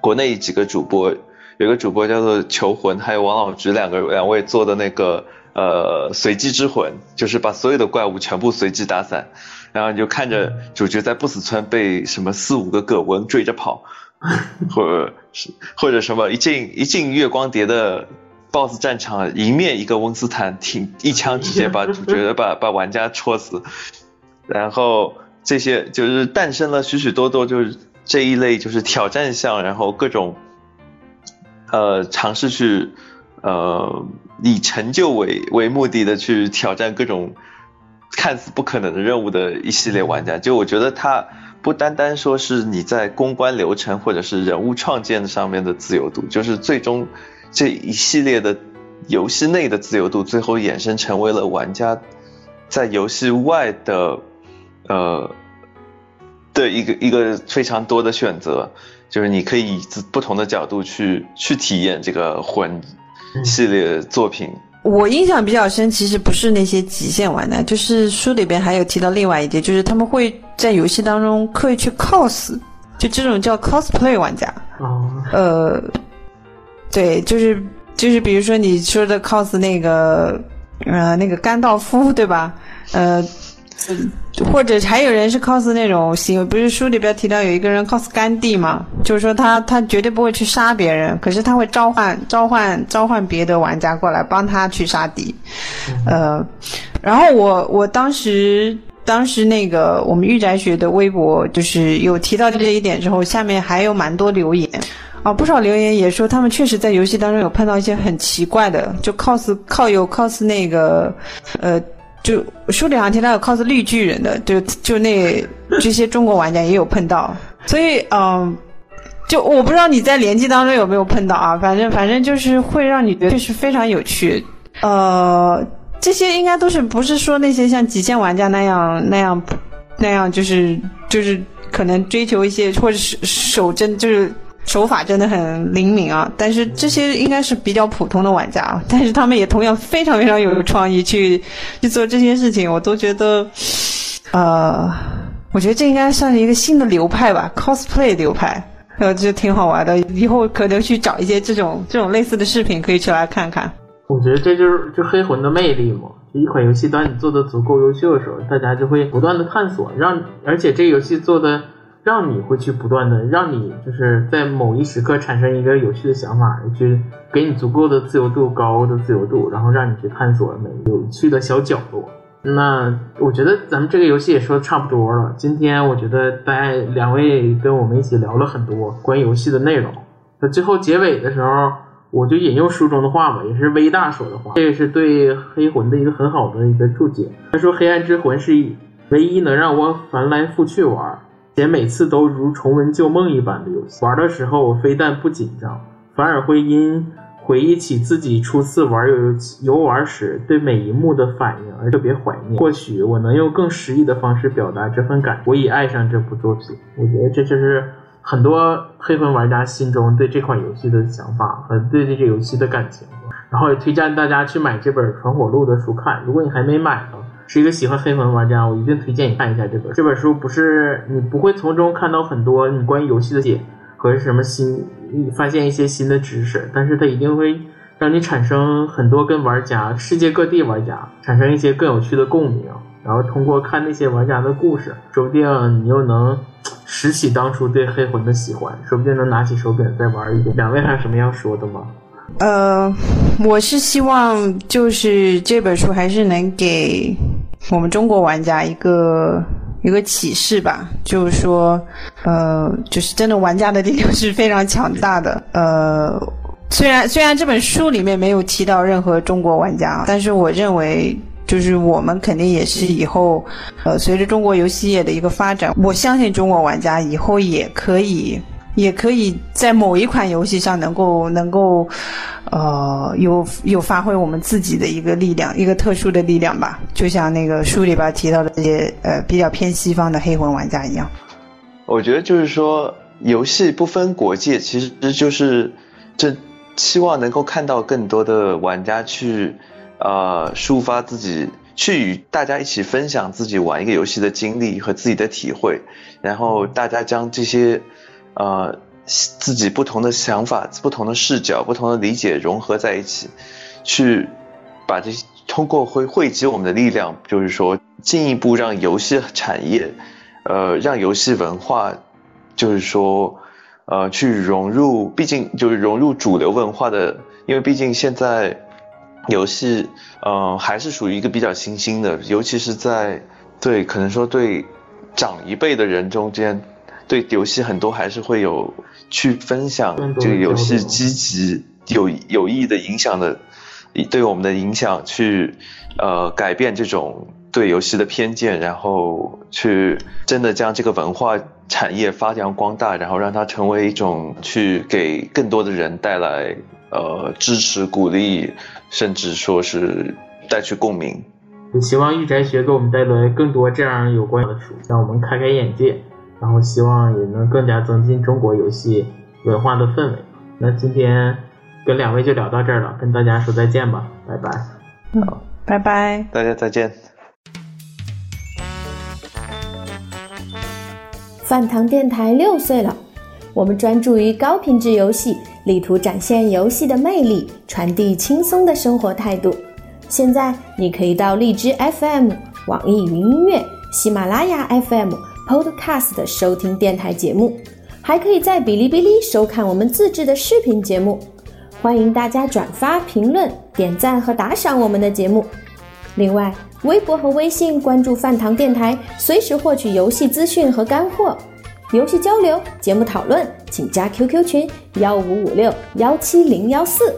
国内几个主播，有个主播叫做求魂，还有王老菊两个两位做的那个呃随机之魂，就是把所有的怪物全部随机打散，然后你就看着主角在不死村被什么四五个葛温追着跑，或者是或者什么一进一进月光蝶的 BOSS 战场迎面一个温斯坦，挺一枪直接把主角 把把玩家戳死，然后这些就是诞生了许许多多就是。这一类就是挑战项，然后各种，呃，尝试去，呃，以成就为为目的的去挑战各种看似不可能的任务的一系列玩家。就我觉得它不单单说是你在公关流程或者是人物创建上面的自由度，就是最终这一系列的游戏内的自由度，最后衍生成为了玩家在游戏外的，呃。的一个一个非常多的选择，就是你可以以不同的角度去去体验这个魂系列作品。我印象比较深，其实不是那些极限玩的，就是书里边还有提到另外一点，就是他们会在游戏当中刻意去 cos，就这种叫 cosplay 玩家。哦。呃，对，就是就是比如说你说的 cos 那个呃那个甘道夫，对吧？呃。或者还有人是 cos 那种行为，不是书里边提到有一个人 cos 甘地嘛？就是说他他绝对不会去杀别人，可是他会召唤召唤召唤别的玩家过来帮他去杀敌。呃，然后我我当时当时那个我们御宅学的微博就是有提到这一点之后，下面还有蛮多留言啊，不少留言也说他们确实在游戏当中有碰到一些很奇怪的，就 cos 靠有 cos 那个呃。就书里好像提到有 cos 绿巨人的，就就那这些中国玩家也有碰到，所以嗯，就我不知道你在联机当中有没有碰到啊，反正反正就是会让你觉得是非常有趣，呃，这些应该都是不是说那些像极限玩家那样那样那样就是就是可能追求一些或者是守真就是。手法真的很灵敏啊，但是这些应该是比较普通的玩家，但是他们也同样非常非常有创意去去做这些事情，我都觉得，呃，我觉得这应该算是一个新的流派吧，cosplay 流派，呃，就挺好玩的，以后可能去找一些这种这种类似的视频可以去来看看。我觉得这就是就黑魂的魅力嘛，就一款游戏当你做的足够优秀的时候，大家就会不断的探索，让而且这个游戏做的。让你会去不断的，让你就是在某一时刻产生一个有趣的想法，去给你足够的自由度、高的自由度，然后让你去探索每有趣的小角落。那我觉得咱们这个游戏也说的差不多了。今天我觉得大家两位跟我们一起聊了很多关于游戏的内容。那最后结尾的时候，我就引用书中的话吧，也是微大说的话，这也是对黑魂的一个很好的一个注解。他说：“黑暗之魂是唯一能让我翻来覆去玩。”且每次都如重温旧梦一般的游戏，玩的时候我非但不紧张，反而会因回忆起自己初次玩游游玩时对每一幕的反应而特别怀念。或许我能用更诗意的方式表达这份感。我已爱上这部作品，我觉得这就是很多黑魂玩家心中对这款游戏的想法和对这个游戏的感情。然后也推荐大家去买这本《传火录》的书看。如果你还没买？是一个喜欢黑魂的玩家，我一定推荐你看一下这本这本书。不是你不会从中看到很多你关于游戏的解和什么新发现一些新的知识，但是它一定会让你产生很多跟玩家世界各地玩家产生一些更有趣的共鸣。然后通过看那些玩家的故事，说不定你又能拾起当初对黑魂的喜欢，说不定能拿起手柄再玩一遍。两位还有什么要说的吗？呃，我是希望就是这本书还是能给我们中国玩家一个一个启示吧，就是说，呃，就是真的玩家的力量是非常强大的。呃，虽然虽然这本书里面没有提到任何中国玩家，但是我认为就是我们肯定也是以后，呃，随着中国游戏业的一个发展，我相信中国玩家以后也可以。也可以在某一款游戏上能够能够，呃，有有发挥我们自己的一个力量，一个特殊的力量吧。就像那个书里边提到的这些呃比较偏西方的黑魂玩家一样。我觉得就是说，游戏不分国界，其实就是这希望能够看到更多的玩家去呃抒发自己。去与大家一起分享自己玩一个游戏的经历和自己的体会，然后大家将这些，呃，自己不同的想法、不同的视角、不同的理解融合在一起，去把这通过汇汇集我们的力量，就是说进一步让游戏产业，呃，让游戏文化，就是说，呃，去融入，毕竟就是融入主流文化的，因为毕竟现在。游戏，呃，还是属于一个比较新兴的，尤其是在对可能说对长一辈的人中间，对游戏很多还是会有去分享这个游戏积极有有益的影响的，对我们的影响去呃改变这种对游戏的偏见，然后去真的将这个文化产业发扬光大，然后让它成为一种去给更多的人带来。呃，支持、鼓励，甚至说是带去共鸣。也希望御宅学给我们带来更多这样有关的书，让我们开开眼界，然后希望也能更加增进中国游戏文化的氛围。那今天跟两位就聊到这儿了，跟大家说再见吧，拜拜。好，拜拜，大家再见。饭堂电台六岁了，我们专注于高品质游戏。力图展现游戏的魅力，传递轻松的生活态度。现在你可以到荔枝 FM、网易云音乐、喜马拉雅 FM、Podcast 收听电台节目，还可以在哔哩哔哩收看我们自制的视频节目。欢迎大家转发、评论、点赞和打赏我们的节目。另外，微博和微信关注饭堂电台，随时获取游戏资讯和干货。游戏交流、节目讨论，请加 QQ 群幺五五六幺七零幺四。